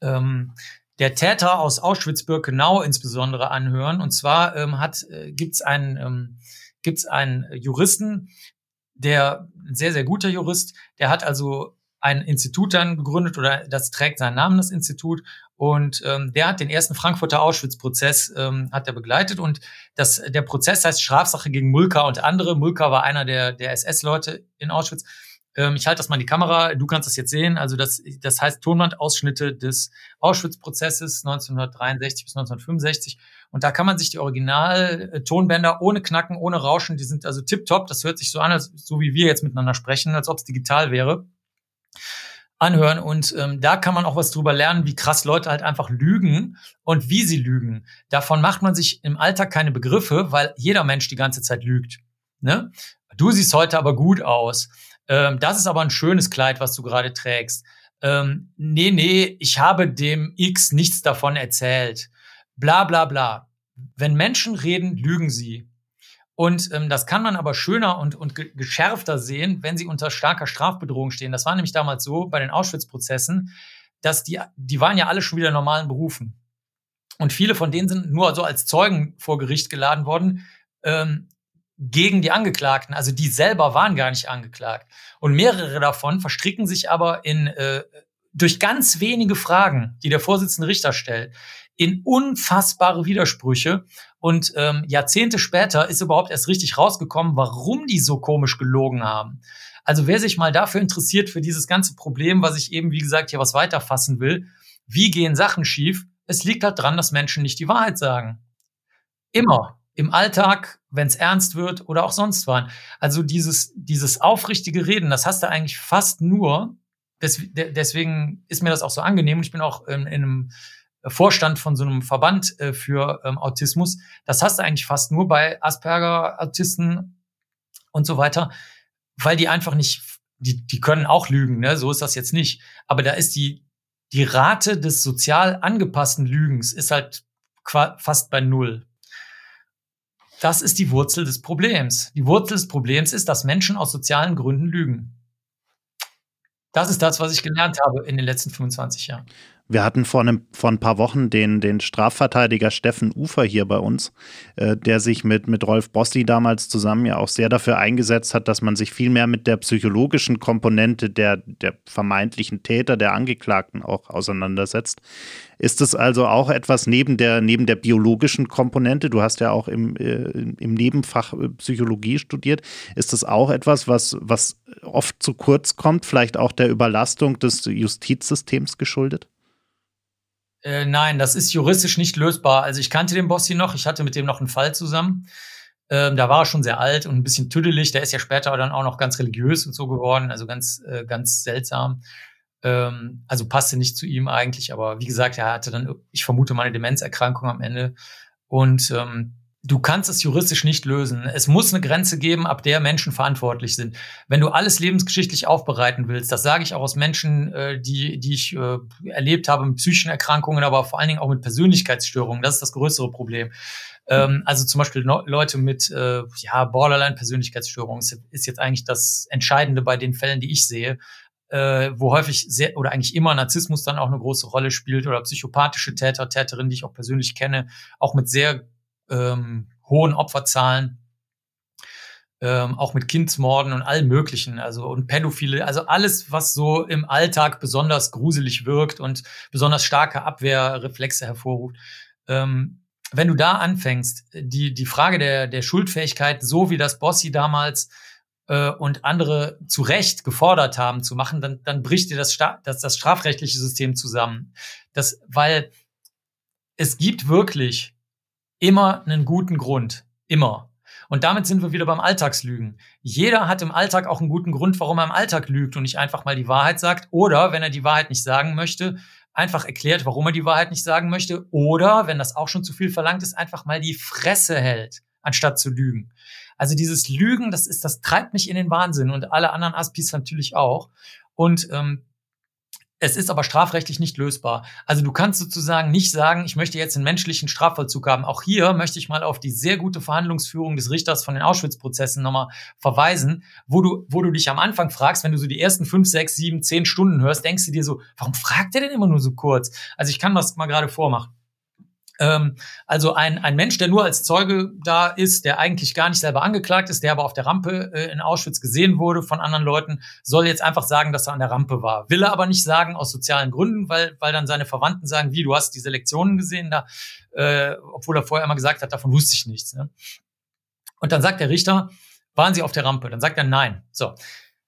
ähm, der Täter aus Auschwitz-Birkenau insbesondere anhören. Und zwar ähm, hat äh, gibt's einen ähm, gibt's einen Juristen, der ein sehr sehr guter Jurist, der hat also ein Institut dann gegründet oder das trägt seinen Namen das Institut und ähm, der hat den ersten Frankfurter Auschwitz-Prozess ähm, hat er begleitet und das der Prozess heißt Strafsache gegen Mulka und andere. Mulka war einer der der SS-Leute in Auschwitz ähm, ich halte das mal in die Kamera, du kannst das jetzt sehen. Also das, das heißt Tonbandausschnitte des Auschwitz-Prozesses 1963 bis 1965. Und da kann man sich die Original-Tonbänder ohne Knacken, ohne Rauschen, die sind also tipptopp. Das hört sich so an, als, so wie wir jetzt miteinander sprechen, als ob es digital wäre anhören und ähm, da kann man auch was drüber lernen, wie krass Leute halt einfach lügen und wie sie lügen. Davon macht man sich im Alltag keine Begriffe, weil jeder Mensch die ganze Zeit lügt. Ne? Du siehst heute aber gut aus ähm, das ist aber ein schönes Kleid, was du gerade trägst. Ähm, nee, nee, ich habe dem X nichts davon erzählt. Bla bla bla. Wenn Menschen reden, lügen sie. Und ähm, das kann man aber schöner und, und geschärfter sehen, wenn sie unter starker Strafbedrohung stehen. Das war nämlich damals so bei den Auschwitz-Prozessen, dass die, die waren ja alle schon wieder normalen Berufen. Und viele von denen sind nur so als Zeugen vor Gericht geladen worden, ähm, gegen die Angeklagten. Also die selber waren gar nicht angeklagt. Und mehrere davon verstricken sich aber in äh, durch ganz wenige Fragen, die der Vorsitzende Richter stellt, in unfassbare Widersprüche. Und ähm, Jahrzehnte später ist überhaupt erst richtig rausgekommen, warum die so komisch gelogen haben. Also wer sich mal dafür interessiert, für dieses ganze Problem, was ich eben, wie gesagt, hier was weiterfassen will, wie gehen Sachen schief? Es liegt halt dran, dass Menschen nicht die Wahrheit sagen. Immer im Alltag, wenn es ernst wird oder auch sonst wann. Also dieses, dieses aufrichtige Reden, das hast du eigentlich fast nur, des, deswegen ist mir das auch so angenehm ich bin auch in, in einem Vorstand von so einem Verband äh, für ähm, Autismus. Das hast du eigentlich fast nur bei Asperger, Autisten und so weiter, weil die einfach nicht, die, die können auch lügen, ne? so ist das jetzt nicht. Aber da ist die, die Rate des sozial angepassten Lügens ist halt fast bei null. Das ist die Wurzel des Problems. Die Wurzel des Problems ist, dass Menschen aus sozialen Gründen lügen. Das ist das, was ich gelernt habe in den letzten 25 Jahren. Wir hatten vor, einem, vor ein paar Wochen den, den Strafverteidiger Steffen Ufer hier bei uns, äh, der sich mit, mit Rolf Bossi damals zusammen ja auch sehr dafür eingesetzt hat, dass man sich viel mehr mit der psychologischen Komponente der, der vermeintlichen Täter, der Angeklagten auch auseinandersetzt. Ist es also auch etwas neben der, neben der biologischen Komponente? Du hast ja auch im, äh, im Nebenfach äh, Psychologie studiert. Ist das auch etwas, was, was oft zu kurz kommt, vielleicht auch der Überlastung des Justizsystems geschuldet? Äh, nein, das ist juristisch nicht lösbar. Also ich kannte den Bossi noch, ich hatte mit dem noch einen Fall zusammen. Ähm, da war er schon sehr alt und ein bisschen tüdelig. Der ist ja später dann auch noch ganz religiös und so geworden, also ganz, äh, ganz seltsam. Ähm, also passte nicht zu ihm eigentlich, aber wie gesagt, er hatte dann, ich vermute mal eine Demenzerkrankung am Ende. Und ähm, du kannst es juristisch nicht lösen. Es muss eine Grenze geben, ab der Menschen verantwortlich sind. Wenn du alles lebensgeschichtlich aufbereiten willst, das sage ich auch aus Menschen, äh, die, die ich äh, erlebt habe mit psychischen Erkrankungen, aber vor allen Dingen auch mit Persönlichkeitsstörungen. Das ist das größere Problem. Ähm, also zum Beispiel Leute mit äh, ja, Borderline-Persönlichkeitsstörungen ist, ist jetzt eigentlich das Entscheidende bei den Fällen, die ich sehe. Äh, wo häufig sehr oder eigentlich immer Narzissmus dann auch eine große Rolle spielt oder psychopathische Täter, Täterinnen, die ich auch persönlich kenne, auch mit sehr ähm, hohen Opferzahlen, ähm, auch mit Kindsmorden und allem Möglichen, also und Pädophile, also alles, was so im Alltag besonders gruselig wirkt und besonders starke Abwehrreflexe hervorruft. Ähm, wenn du da anfängst, die, die Frage der, der Schuldfähigkeit, so wie das Bossi damals äh, und andere zu Recht gefordert haben zu machen, dann, dann bricht dir das, das, das strafrechtliche System zusammen. Das, weil es gibt wirklich immer einen guten Grund. Immer. Und damit sind wir wieder beim Alltagslügen. Jeder hat im Alltag auch einen guten Grund, warum er im Alltag lügt und nicht einfach mal die Wahrheit sagt. Oder wenn er die Wahrheit nicht sagen möchte, einfach erklärt, warum er die Wahrheit nicht sagen möchte. Oder, wenn das auch schon zu viel verlangt ist, einfach mal die Fresse hält, anstatt zu lügen. Also dieses Lügen, das ist, das treibt mich in den Wahnsinn und alle anderen Aspis natürlich auch. Und ähm, es ist aber strafrechtlich nicht lösbar. Also du kannst sozusagen nicht sagen, ich möchte jetzt einen menschlichen Strafvollzug haben. Auch hier möchte ich mal auf die sehr gute Verhandlungsführung des Richters von den Auschwitz-Prozessen nochmal verweisen, wo du, wo du dich am Anfang fragst, wenn du so die ersten fünf, sechs, sieben, zehn Stunden hörst, denkst du dir so, warum fragt er denn immer nur so kurz? Also ich kann das mal gerade vormachen. Ähm, also ein, ein Mensch, der nur als Zeuge da ist, der eigentlich gar nicht selber angeklagt ist, der aber auf der Rampe äh, in Auschwitz gesehen wurde von anderen Leuten, soll jetzt einfach sagen, dass er an der Rampe war. Will er aber nicht sagen aus sozialen Gründen, weil, weil dann seine Verwandten sagen, wie, du hast diese Lektionen gesehen da, äh, obwohl er vorher immer gesagt hat, davon wusste ich nichts. Ne? Und dann sagt der Richter, waren Sie auf der Rampe? Dann sagt er nein. So.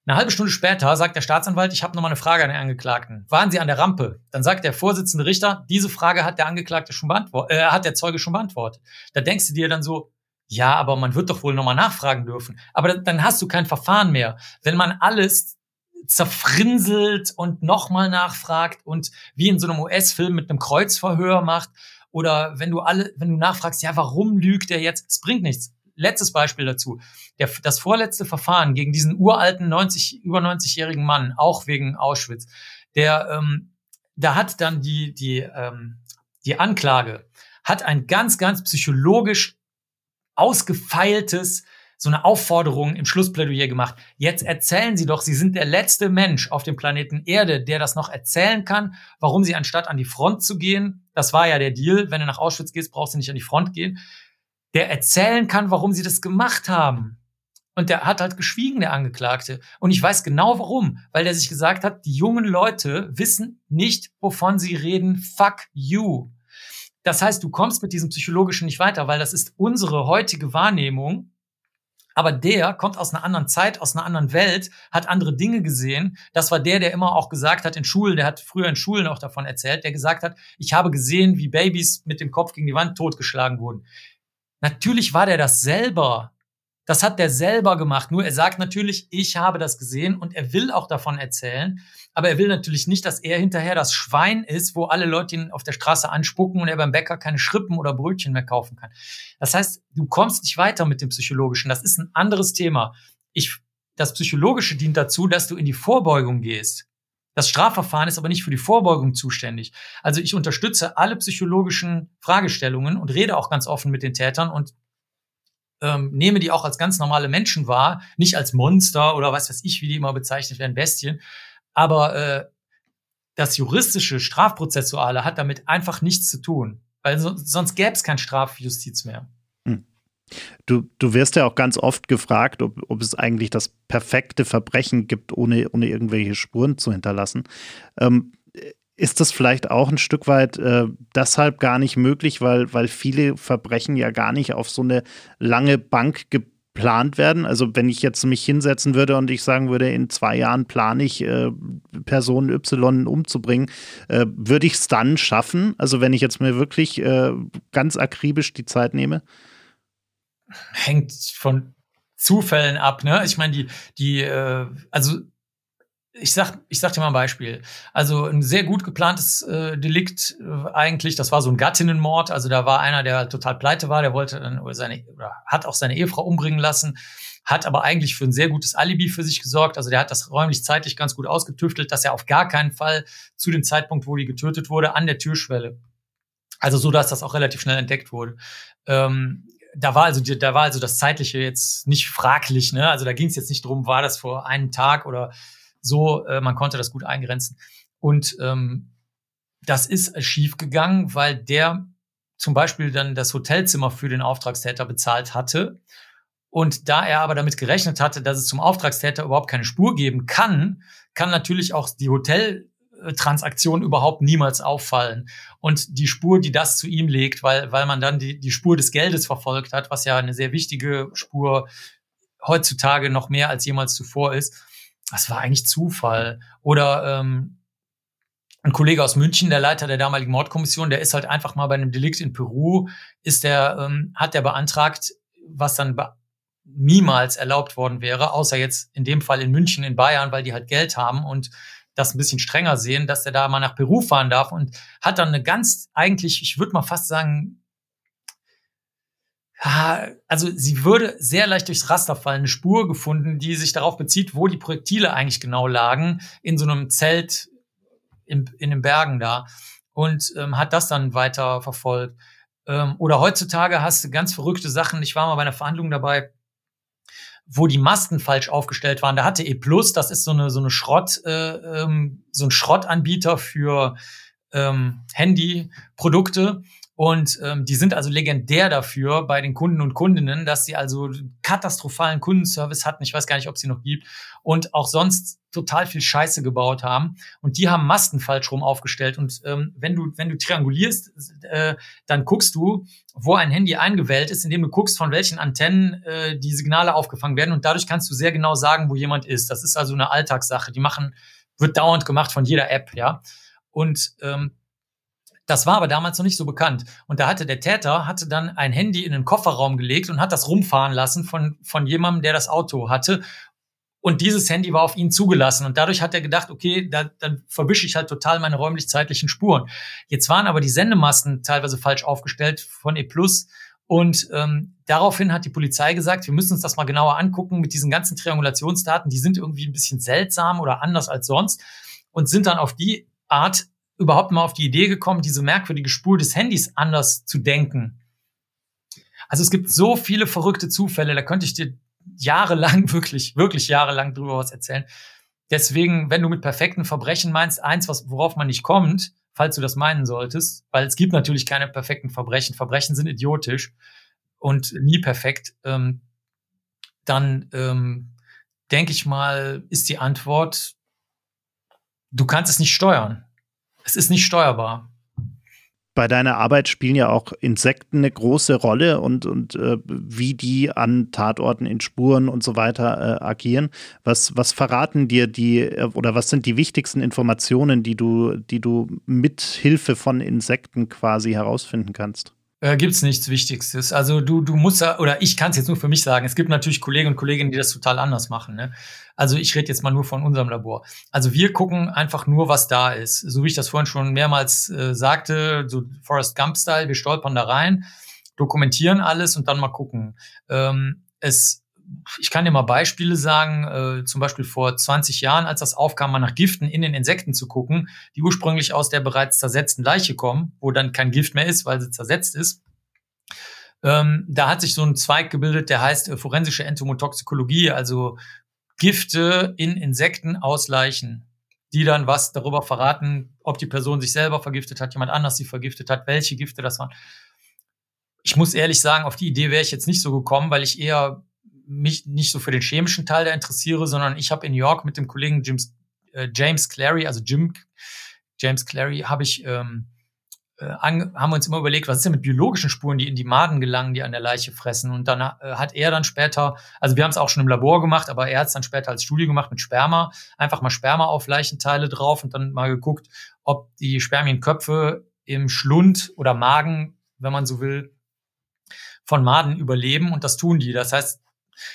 Eine halbe Stunde später sagt der Staatsanwalt, ich habe noch mal eine Frage an den Angeklagten. Waren Sie an der Rampe? Dann sagt der Vorsitzende Richter, diese Frage hat der Angeklagte schon beantwortet, äh, hat der Zeuge schon beantwortet. Da denkst du dir dann so, ja, aber man wird doch wohl noch mal nachfragen dürfen. Aber dann hast du kein Verfahren mehr. Wenn man alles zerfrinselt und nochmal nachfragt und wie in so einem US-Film mit einem Kreuzverhör macht oder wenn du alle, wenn du nachfragst, ja, warum lügt er jetzt? Es bringt nichts letztes Beispiel dazu. Der, das vorletzte Verfahren gegen diesen uralten 90, über 90-jährigen Mann, auch wegen Auschwitz, der, ähm, da hat dann die, die, ähm, die Anklage, hat ein ganz, ganz psychologisch ausgefeiltes, so eine Aufforderung im Schlussplädoyer gemacht. Jetzt erzählen Sie doch, Sie sind der letzte Mensch auf dem Planeten Erde, der das noch erzählen kann, warum Sie anstatt an die Front zu gehen, das war ja der Deal, wenn du nach Auschwitz gehst, brauchst du nicht an die Front gehen, der erzählen kann, warum sie das gemacht haben. Und der hat halt geschwiegen, der Angeklagte. Und ich weiß genau warum, weil der sich gesagt hat, die jungen Leute wissen nicht, wovon sie reden. Fuck you. Das heißt, du kommst mit diesem psychologischen nicht weiter, weil das ist unsere heutige Wahrnehmung. Aber der kommt aus einer anderen Zeit, aus einer anderen Welt, hat andere Dinge gesehen. Das war der, der immer auch gesagt hat in Schulen, der hat früher in Schulen auch davon erzählt, der gesagt hat, ich habe gesehen, wie Babys mit dem Kopf gegen die Wand totgeschlagen wurden. Natürlich war der das selber. Das hat der selber gemacht. Nur er sagt natürlich, ich habe das gesehen und er will auch davon erzählen. Aber er will natürlich nicht, dass er hinterher das Schwein ist, wo alle Leute ihn auf der Straße anspucken und er beim Bäcker keine Schrippen oder Brötchen mehr kaufen kann. Das heißt, du kommst nicht weiter mit dem Psychologischen. Das ist ein anderes Thema. Ich, das Psychologische dient dazu, dass du in die Vorbeugung gehst. Das Strafverfahren ist aber nicht für die Vorbeugung zuständig. Also ich unterstütze alle psychologischen Fragestellungen und rede auch ganz offen mit den Tätern und ähm, nehme die auch als ganz normale Menschen wahr, nicht als Monster oder was weiß ich, wie die immer bezeichnet werden, Bestien. Aber äh, das juristische, strafprozessuale hat damit einfach nichts zu tun, weil so, sonst gäbe es kein Strafjustiz mehr. Du, du wirst ja auch ganz oft gefragt, ob, ob es eigentlich das perfekte Verbrechen gibt, ohne, ohne irgendwelche Spuren zu hinterlassen. Ähm, ist das vielleicht auch ein Stück weit äh, deshalb gar nicht möglich, weil, weil viele Verbrechen ja gar nicht auf so eine lange Bank geplant werden? Also wenn ich jetzt mich hinsetzen würde und ich sagen würde, in zwei Jahren plane ich, äh, Person Y umzubringen, äh, würde ich es dann schaffen? Also wenn ich jetzt mir wirklich äh, ganz akribisch die Zeit nehme? Hängt von Zufällen ab, ne? Ich meine, die, die, äh, also ich sag, ich sag dir mal ein Beispiel. Also ein sehr gut geplantes äh, Delikt äh, eigentlich, das war so ein Gattinnenmord. Also da war einer, der halt total pleite war, der wollte dann oder seine oder hat auch seine Ehefrau umbringen lassen, hat aber eigentlich für ein sehr gutes Alibi für sich gesorgt. Also der hat das räumlich zeitlich ganz gut ausgetüftelt, dass er auf gar keinen Fall zu dem Zeitpunkt, wo die getötet wurde, an der Türschwelle. Also so, dass das auch relativ schnell entdeckt wurde. Ähm, da war also da war also das zeitliche jetzt nicht fraglich, ne? Also da ging es jetzt nicht drum, war das vor einem Tag oder so. Äh, man konnte das gut eingrenzen. Und ähm, das ist schief gegangen, weil der zum Beispiel dann das Hotelzimmer für den Auftragstäter bezahlt hatte. Und da er aber damit gerechnet hatte, dass es zum Auftragstäter überhaupt keine Spur geben kann, kann natürlich auch die Hotel Transaktion überhaupt niemals auffallen. Und die Spur, die das zu ihm legt, weil, weil man dann die, die Spur des Geldes verfolgt hat, was ja eine sehr wichtige Spur heutzutage noch mehr als jemals zuvor ist. Das war eigentlich Zufall. Oder ähm, ein Kollege aus München, der Leiter der damaligen Mordkommission, der ist halt einfach mal bei einem Delikt in Peru, ist der, ähm, hat der beantragt, was dann be niemals erlaubt worden wäre, außer jetzt in dem Fall in München, in Bayern, weil die halt Geld haben und das ein bisschen strenger sehen, dass der da mal nach Peru fahren darf und hat dann eine ganz, eigentlich, ich würde mal fast sagen, also sie würde sehr leicht durchs Raster fallen, eine Spur gefunden, die sich darauf bezieht, wo die Projektile eigentlich genau lagen, in so einem Zelt in, in den Bergen da und ähm, hat das dann weiter verfolgt. Ähm, oder heutzutage hast du ganz verrückte Sachen. Ich war mal bei einer Verhandlung dabei, wo die Masten falsch aufgestellt waren. Da hatte E Plus, das ist so eine so eine Schrott, äh, ähm, so ein Schrottanbieter für ähm, Handyprodukte. Und ähm, die sind also legendär dafür bei den Kunden und Kundinnen, dass sie also katastrophalen Kundenservice hatten. Ich weiß gar nicht, ob sie noch gibt. Und auch sonst total viel Scheiße gebaut haben. Und die haben Masten falsch rum aufgestellt. Und ähm, wenn du, wenn du triangulierst, äh, dann guckst du, wo ein Handy eingewählt ist, indem du guckst, von welchen Antennen äh, die Signale aufgefangen werden. Und dadurch kannst du sehr genau sagen, wo jemand ist. Das ist also eine Alltagssache. Die machen, wird dauernd gemacht von jeder App, ja. Und ähm, das war aber damals noch nicht so bekannt. Und da hatte der Täter hatte dann ein Handy in den Kofferraum gelegt und hat das rumfahren lassen von, von jemandem, der das Auto hatte. Und dieses Handy war auf ihn zugelassen. Und dadurch hat er gedacht, okay, da, dann verwische ich halt total meine räumlich-zeitlichen Spuren. Jetzt waren aber die Sendemasten teilweise falsch aufgestellt von E+. Und ähm, daraufhin hat die Polizei gesagt, wir müssen uns das mal genauer angucken mit diesen ganzen Triangulationsdaten. Die sind irgendwie ein bisschen seltsam oder anders als sonst und sind dann auf die Art überhaupt mal auf die Idee gekommen, diese merkwürdige Spur des Handys anders zu denken? Also es gibt so viele verrückte Zufälle, da könnte ich dir jahrelang, wirklich, wirklich jahrelang drüber was erzählen. Deswegen, wenn du mit perfekten Verbrechen meinst, eins, was, worauf man nicht kommt, falls du das meinen solltest, weil es gibt natürlich keine perfekten Verbrechen. Verbrechen sind idiotisch und nie perfekt. Ähm, dann ähm, denke ich mal, ist die Antwort, du kannst es nicht steuern es ist nicht steuerbar. Bei deiner Arbeit spielen ja auch Insekten eine große Rolle und, und äh, wie die an Tatorten in Spuren und so weiter äh, agieren. Was, was verraten dir die äh, oder was sind die wichtigsten Informationen, die du, die du mit Hilfe von Insekten quasi herausfinden kannst? Äh, gibt's nichts Wichtigstes. Also du, du musst, oder ich kann es jetzt nur für mich sagen, es gibt natürlich Kollegen und Kolleginnen, die das total anders machen. Ne? Also ich rede jetzt mal nur von unserem Labor. Also wir gucken einfach nur, was da ist. So wie ich das vorhin schon mehrmals äh, sagte, so Forrest Gump-Style, wir stolpern da rein, dokumentieren alles und dann mal gucken. Ähm, es ich kann dir mal Beispiele sagen, äh, zum Beispiel vor 20 Jahren, als das aufkam, mal nach Giften in den Insekten zu gucken, die ursprünglich aus der bereits zersetzten Leiche kommen, wo dann kein Gift mehr ist, weil sie zersetzt ist. Ähm, da hat sich so ein Zweig gebildet, der heißt äh, forensische Entomotoxikologie, also Gifte in Insekten aus Leichen, die dann was darüber verraten, ob die Person sich selber vergiftet hat, jemand anders sie vergiftet hat, welche Gifte das waren. Ich muss ehrlich sagen, auf die Idee wäre ich jetzt nicht so gekommen, weil ich eher mich nicht so für den chemischen Teil da interessiere, sondern ich habe in New York mit dem Kollegen James, äh, James Clary, also Jim James Clary, habe ich ähm, äh, an, haben wir uns immer überlegt, was ist denn mit biologischen Spuren, die in die Maden gelangen, die an der Leiche fressen. Und dann äh, hat er dann später, also wir haben es auch schon im Labor gemacht, aber er hat es dann später als Studie gemacht mit Sperma, einfach mal Sperma auf Leichenteile drauf und dann mal geguckt, ob die Spermienköpfe im Schlund oder Magen, wenn man so will, von Maden überleben und das tun die. Das heißt,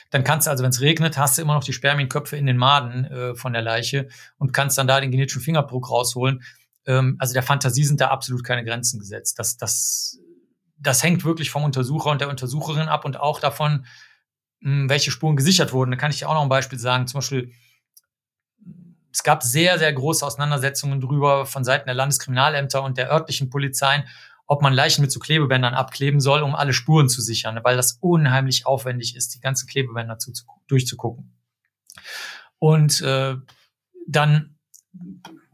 dann kannst du also, wenn es regnet, hast du immer noch die Spermienköpfe in den Maden äh, von der Leiche und kannst dann da den genetischen Fingerabdruck rausholen. Ähm, also der Fantasie sind da absolut keine Grenzen gesetzt. Das, das, das hängt wirklich vom Untersucher und der Untersucherin ab und auch davon, mh, hm, welche Spuren gesichert wurden. Da kann ich dir auch noch ein Beispiel sagen. Zum Beispiel, es gab sehr, sehr große Auseinandersetzungen drüber von Seiten der Landeskriminalämter und der örtlichen Polizeien, ob man Leichen mit so Klebebändern abkleben soll, um alle Spuren zu sichern, weil das unheimlich aufwendig ist, die ganzen Klebebänder zu, zu, durchzugucken. Und äh, dann,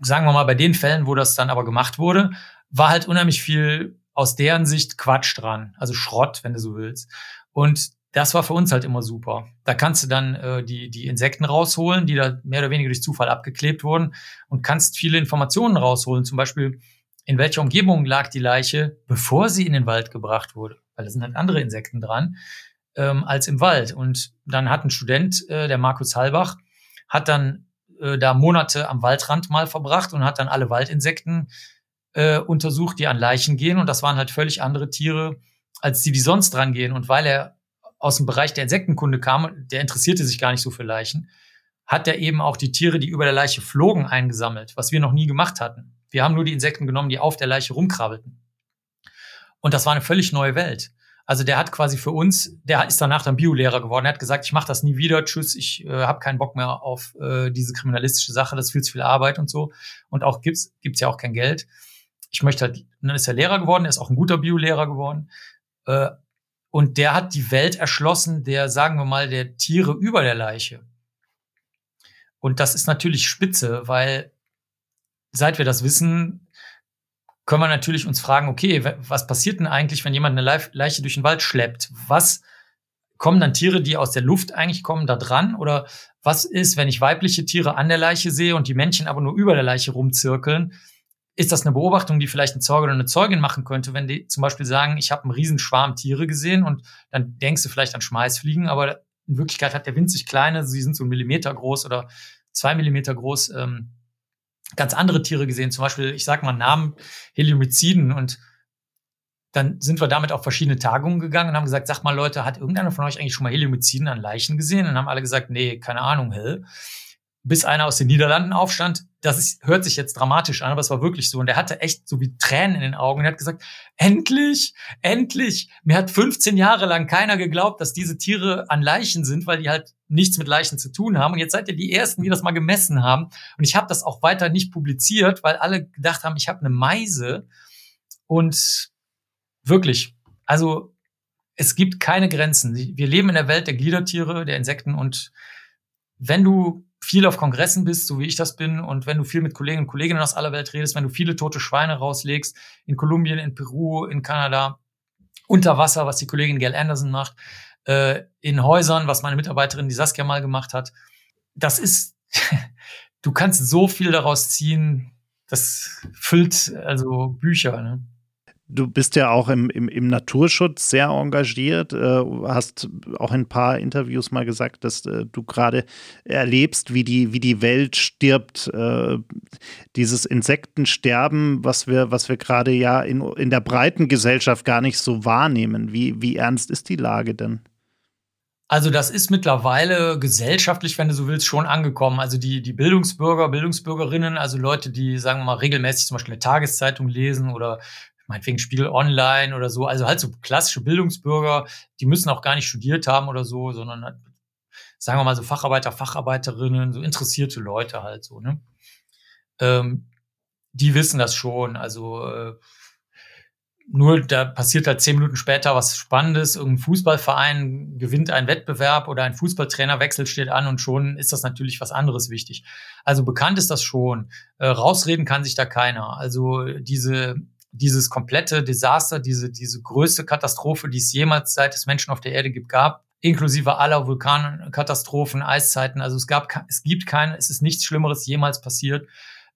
sagen wir mal, bei den Fällen, wo das dann aber gemacht wurde, war halt unheimlich viel aus deren Sicht Quatsch dran, also Schrott, wenn du so willst. Und das war für uns halt immer super. Da kannst du dann äh, die, die Insekten rausholen, die da mehr oder weniger durch Zufall abgeklebt wurden und kannst viele Informationen rausholen. Zum Beispiel, in welcher Umgebung lag die Leiche, bevor sie in den Wald gebracht wurde. Weil da sind halt andere Insekten dran. ähm, als im Wald. Und dann hat ein Student, äh, der Markus Halbach, hat dann äh, da Monate am Waldrand mal verbracht und hat dann alle Waldinsekten äh, untersucht, die an Leichen gehen. Und das waren halt völlig andere Tiere, als die, die sonst dran gehen. Und weil er aus dem Bereich der Insektenkunde kam, der interessierte sich gar nicht so für Leichen, hat er eben auch die Tiere, die über der Leiche flogen, eingesammelt, was wir noch nie gemacht hatten. Wir haben nur die Insekten genommen, die auf der Leiche rumkrabbelten. Und das war eine völlig neue Welt. Also der hat quasi für uns, der ist danach dann Biolehrer geworden. Er hat gesagt, ich mache das nie wieder, tschüss, ich äh, habe keinen Bock mehr auf äh, diese kriminalistische Sache, das ist viel zu viel Arbeit und so. Und auch gibt's gibt's ja auch kein Geld. Ich möchte halt, dann ist er Lehrer geworden, er ist auch ein guter Biolehrer geworden. Äh, und der hat die Welt erschlossen, der, sagen wir mal, der Tiere über der Leiche. Und das ist natürlich spitze, weil seit wir das wissen, können wir natürlich uns fragen, okay, was passiert denn eigentlich, wenn jemand eine Leiche durch den Wald schleppt? Was kommen dann Tiere, die aus der Luft eigentlich kommen, da dran? Oder was ist, wenn ich weibliche Tiere an der Leiche sehe und die Männchen aber nur über der Leiche rumzirkeln? Ist das eine Beobachtung, die vielleicht ein Zeuge oder eine Zeugin machen könnte, wenn die zum Beispiel sagen, ich habe einen riesen Schwarm Tiere gesehen und dann denkst du vielleicht an Schmeißfliegen, aber in Wirklichkeit hat der winzig kleine, sie sind so ein Millimeter groß oder zwei Millimeter groß, ähm, ganz andere Tiere gesehen, zum Beispiel, ich sag mal Namen, Heliomiziden und dann sind wir damit auf verschiedene Tagungen gegangen und haben gesagt, sag mal Leute, hat irgendeiner von euch eigentlich schon mal Heliomiziden an Leichen gesehen? Und haben alle gesagt, nee, keine Ahnung, hell bis einer aus den Niederlanden aufstand. Das ist, hört sich jetzt dramatisch an, aber es war wirklich so. Und er hatte echt so wie Tränen in den Augen und er hat gesagt, endlich, endlich. Mir hat 15 Jahre lang keiner geglaubt, dass diese Tiere an Leichen sind, weil die halt nichts mit Leichen zu tun haben. Und jetzt seid ihr die Ersten, die das mal gemessen haben. Und ich habe das auch weiter nicht publiziert, weil alle gedacht haben, ich habe eine Meise. Und wirklich, also es gibt keine Grenzen. Wir leben in der Welt der Gliedertiere, der Insekten und wenn du viel auf Kongressen bist, so wie ich das bin, und wenn du viel mit Kollegen und Kolleginnen aus aller Welt redest, wenn du viele tote Schweine rauslegst, in Kolumbien, in Peru, in Kanada, unter Wasser, was die Kollegin Gail Anderson macht, äh, in Häusern, was meine Mitarbeiterin, die Saskia mal gemacht hat, das ist, du kannst so viel daraus ziehen, das füllt also Bücher. Ne? Du bist ja auch im, im, im Naturschutz sehr engagiert, äh, hast auch in ein paar Interviews mal gesagt, dass äh, du gerade erlebst, wie die, wie die Welt stirbt. Äh, dieses Insektensterben, was wir, was wir gerade ja in, in der breiten Gesellschaft gar nicht so wahrnehmen. Wie, wie ernst ist die Lage denn? Also das ist mittlerweile gesellschaftlich, wenn du so willst, schon angekommen. Also die, die Bildungsbürger, Bildungsbürgerinnen, also Leute, die, sagen wir mal, regelmäßig zum Beispiel eine Tageszeitung lesen oder meinetwegen Spiegel Online oder so, also halt so klassische Bildungsbürger, die müssen auch gar nicht studiert haben oder so, sondern halt, sagen wir mal so Facharbeiter, Facharbeiterinnen, so interessierte Leute halt so, ne? Ähm, die wissen das schon, also äh, nur da passiert halt zehn Minuten später was Spannendes, irgendein Fußballverein gewinnt einen Wettbewerb oder ein Fußballtrainerwechsel steht an und schon ist das natürlich was anderes wichtig. Also bekannt ist das schon. Äh, rausreden kann sich da keiner. Also diese dieses komplette Desaster, diese, diese größte Katastrophe, die es jemals seit es Menschen auf der Erde gibt, gab, inklusive aller Vulkankatastrophen, Eiszeiten. Also es gab, es gibt keine, es ist nichts Schlimmeres jemals passiert.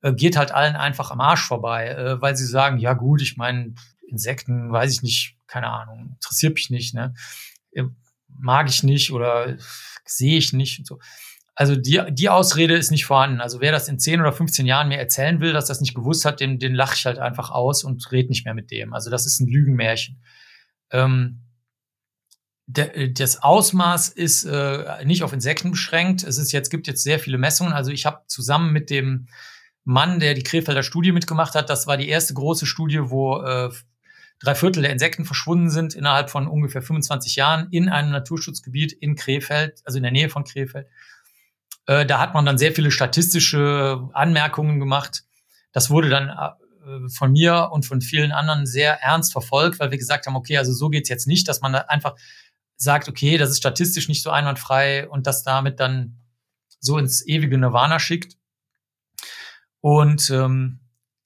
Äh, geht halt allen einfach am Arsch vorbei, äh, weil sie sagen, ja gut, ich meine, Insekten, weiß ich nicht, keine Ahnung, interessiert mich nicht, ne? Äh, mag ich nicht oder sehe ich nicht und so. Also die, die Ausrede ist nicht vorhanden. Also wer das in 10 oder 15 Jahren mir erzählen will, dass das nicht gewusst hat, den, den lache ich halt einfach aus und red nicht mehr mit dem. Also das ist ein Lügenmärchen. Ähm, der, das Ausmaß ist äh, nicht auf Insekten beschränkt. Es ist jetzt gibt jetzt sehr viele Messungen. Also ich habe zusammen mit dem Mann, der die Krefelder Studie mitgemacht hat, das war die erste große Studie, wo äh, drei Viertel der Insekten verschwunden sind innerhalb von ungefähr 25 Jahren in einem Naturschutzgebiet in Krefeld, also in der Nähe von Krefeld. Äh, da hat man dann sehr viele statistische Anmerkungen gemacht. Das wurde dann äh, von mir und von vielen anderen sehr ernst verfolgt, weil wir gesagt haben, okay, also so geht's jetzt nicht, dass man da einfach sagt, okay, das ist statistisch nicht so einwandfrei und das damit dann so ins ewige Nirvana schickt. Und ähm,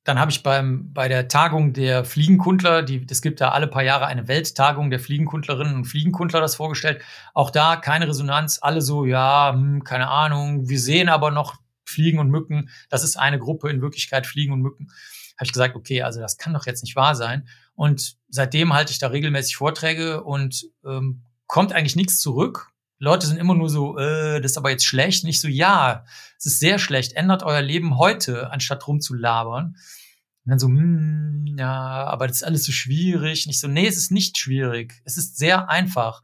dann habe ich beim, bei der Tagung der Fliegenkundler, es gibt da alle paar Jahre eine Welttagung der Fliegenkundlerinnen und Fliegenkundler das vorgestellt. Auch da keine Resonanz, alle so, ja, hm, keine Ahnung, wir sehen aber noch Fliegen und Mücken. Das ist eine Gruppe, in Wirklichkeit Fliegen und Mücken. Habe ich gesagt, okay, also das kann doch jetzt nicht wahr sein. Und seitdem halte ich da regelmäßig Vorträge und ähm, kommt eigentlich nichts zurück. Leute sind immer nur so, äh, das ist aber jetzt schlecht. Nicht so, ja, es ist sehr schlecht. Ändert euer Leben heute, anstatt rumzulabern. Dann so, hm, ja, aber das ist alles so schwierig. Nicht so, nee, es ist nicht schwierig. Es ist sehr einfach.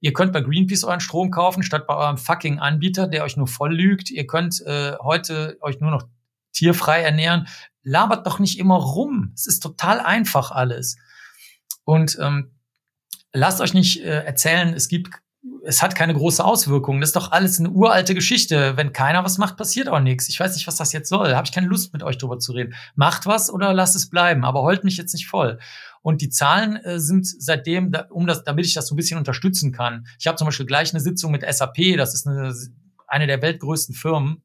Ihr könnt bei Greenpeace euren Strom kaufen, statt bei eurem fucking Anbieter, der euch nur voll lügt. Ihr könnt äh, heute euch nur noch tierfrei ernähren. Labert doch nicht immer rum. Es ist total einfach alles. Und ähm, lasst euch nicht äh, erzählen, es gibt es hat keine große Auswirkung. Das ist doch alles eine uralte Geschichte. Wenn keiner was macht, passiert auch nichts. Ich weiß nicht, was das jetzt soll. Habe ich keine Lust, mit euch drüber zu reden. Macht was oder lasst es bleiben, aber heult mich jetzt nicht voll. Und die Zahlen äh, sind seitdem, da, um das, damit ich das so ein bisschen unterstützen kann. Ich habe zum Beispiel gleich eine Sitzung mit SAP, das ist eine, eine der weltgrößten Firmen,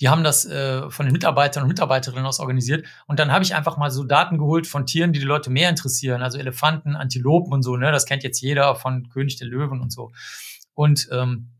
die haben das äh, von den Mitarbeitern und Mitarbeiterinnen aus organisiert. Und dann habe ich einfach mal so Daten geholt von Tieren, die die Leute mehr interessieren. Also Elefanten, Antilopen und so. Ne? Das kennt jetzt jeder von König der Löwen und so. Und ähm,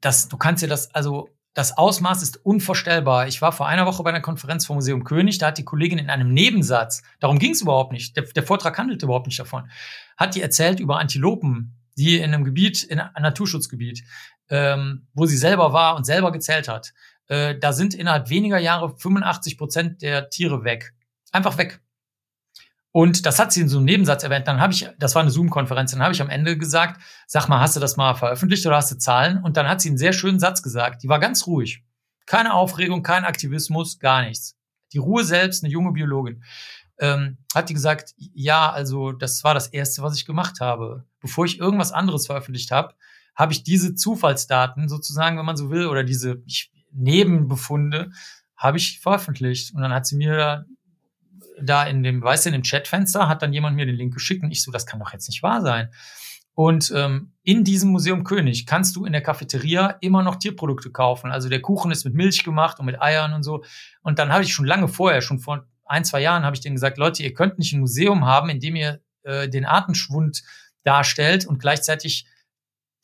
das, du kannst dir das, also das Ausmaß ist unvorstellbar. Ich war vor einer Woche bei einer Konferenz vom Museum König, da hat die Kollegin in einem Nebensatz, darum ging es überhaupt nicht, der, der, Vortrag handelte überhaupt nicht davon, hat die erzählt über Antilopen, die in einem Gebiet, in einem Naturschutzgebiet, ähm, wo sie selber war und selber gezählt hat, äh, da sind innerhalb weniger Jahre 85 Prozent der Tiere weg. Einfach weg. Und das hat sie in so einem Nebensatz erwähnt. Dann habe ich, das war eine Zoom-Konferenz, dann habe ich am Ende gesagt, sag mal, hast du das mal veröffentlicht oder hast du Zahlen? Und dann hat sie einen sehr schönen Satz gesagt. Die war ganz ruhig. Keine Aufregung, kein Aktivismus, gar nichts. Die Ruhe selbst, eine junge Biologin. Ähm, hat die gesagt, ja, also das war das Erste, was ich gemacht habe. Bevor ich irgendwas anderes veröffentlicht habe, habe ich diese Zufallsdaten sozusagen, wenn man so will, oder diese Nebenbefunde, habe ich veröffentlicht. Und dann hat sie mir da in dem, weißt du, in dem Chatfenster hat dann jemand mir den Link geschickt und ich so, das kann doch jetzt nicht wahr sein. Und ähm, in diesem Museum König kannst du in der Cafeteria immer noch Tierprodukte kaufen. Also der Kuchen ist mit Milch gemacht und mit Eiern und so. Und dann habe ich schon lange vorher, schon vor ein, zwei Jahren, habe ich denen gesagt, Leute, ihr könnt nicht ein Museum haben, in dem ihr äh, den Artenschwund darstellt und gleichzeitig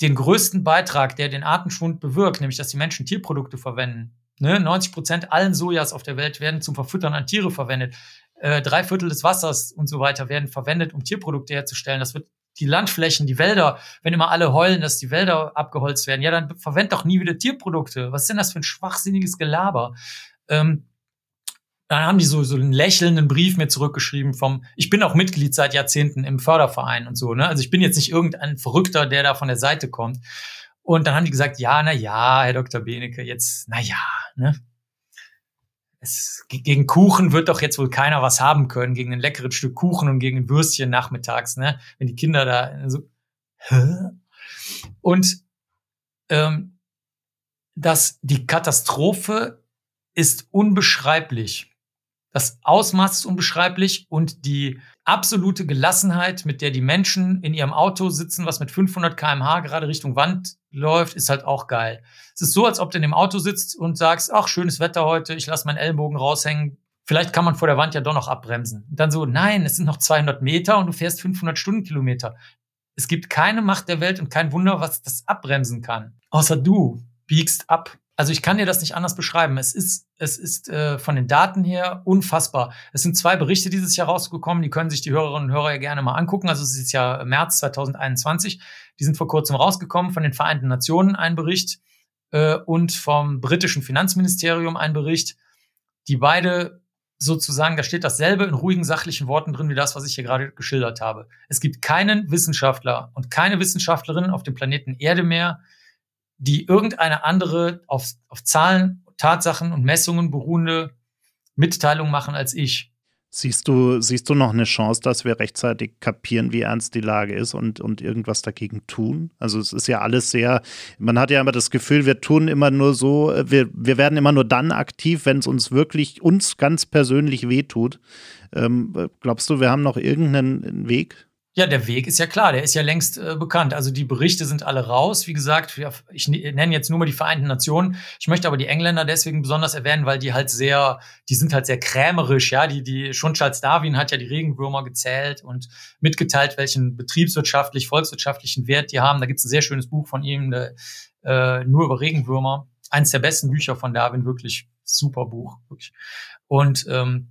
den größten Beitrag, der den Artenschwund bewirkt, nämlich dass die Menschen Tierprodukte verwenden. Ne? 90 Prozent allen Sojas auf der Welt werden zum Verfüttern an Tiere verwendet. Äh, drei Viertel des Wassers und so weiter werden verwendet, um Tierprodukte herzustellen. Das wird die Landflächen, die Wälder, wenn immer alle heulen, dass die Wälder abgeholzt werden, ja, dann verwend doch nie wieder Tierprodukte. Was ist denn das für ein schwachsinniges Gelaber? Ähm, dann haben die so, so einen lächelnden Brief mir zurückgeschrieben vom, ich bin auch Mitglied seit Jahrzehnten im Förderverein und so, ne? Also ich bin jetzt nicht irgendein Verrückter, der da von der Seite kommt. Und dann haben die gesagt, ja, na ja, Herr Dr. Benecke, jetzt, na ja, ne? Es, gegen Kuchen wird doch jetzt wohl keiner was haben können, gegen ein leckeres Stück Kuchen und gegen ein Würstchen nachmittags, ne? Wenn die Kinder da so, hä? Und ähm, dass die Katastrophe ist unbeschreiblich. Das Ausmaß ist unbeschreiblich und die absolute Gelassenheit, mit der die Menschen in ihrem Auto sitzen, was mit 500 kmh gerade Richtung Wand läuft, ist halt auch geil. Es ist so, als ob du in dem Auto sitzt und sagst, ach, schönes Wetter heute, ich lasse meinen Ellbogen raushängen. Vielleicht kann man vor der Wand ja doch noch abbremsen. Und dann so, nein, es sind noch 200 Meter und du fährst 500 Stundenkilometer. Es gibt keine Macht der Welt und kein Wunder, was das abbremsen kann. Außer du biegst ab also ich kann dir das nicht anders beschreiben. Es ist, es ist äh, von den Daten her unfassbar. Es sind zwei Berichte dieses Jahr rausgekommen, die können sich die Hörerinnen und Hörer ja gerne mal angucken. Also es ist ja März 2021. Die sind vor kurzem rausgekommen von den Vereinten Nationen ein Bericht äh, und vom britischen Finanzministerium ein Bericht, die beide sozusagen, da steht dasselbe in ruhigen, sachlichen Worten drin, wie das, was ich hier gerade geschildert habe. Es gibt keinen Wissenschaftler und keine Wissenschaftlerin auf dem Planeten Erde mehr, die irgendeine andere auf, auf Zahlen, Tatsachen und Messungen beruhende Mitteilung machen als ich. Siehst du, siehst du noch eine Chance, dass wir rechtzeitig kapieren, wie ernst die Lage ist und, und irgendwas dagegen tun? Also es ist ja alles sehr, man hat ja immer das Gefühl, wir tun immer nur so, wir, wir werden immer nur dann aktiv, wenn es uns wirklich, uns ganz persönlich wehtut. Ähm, glaubst du, wir haben noch irgendeinen Weg? Ja, der Weg ist ja klar, der ist ja längst äh, bekannt. Also die Berichte sind alle raus. Wie gesagt, ich nenne jetzt nur mal die Vereinten Nationen. Ich möchte aber die Engländer deswegen besonders erwähnen, weil die halt sehr, die sind halt sehr krämerisch, ja. Die, die, schon Charles Darwin hat ja die Regenwürmer gezählt und mitgeteilt, welchen betriebswirtschaftlich, volkswirtschaftlichen Wert die haben. Da gibt es ein sehr schönes Buch von ihm, der, äh, nur über Regenwürmer. Eins der besten Bücher von Darwin, wirklich super Buch. Wirklich. Und ähm,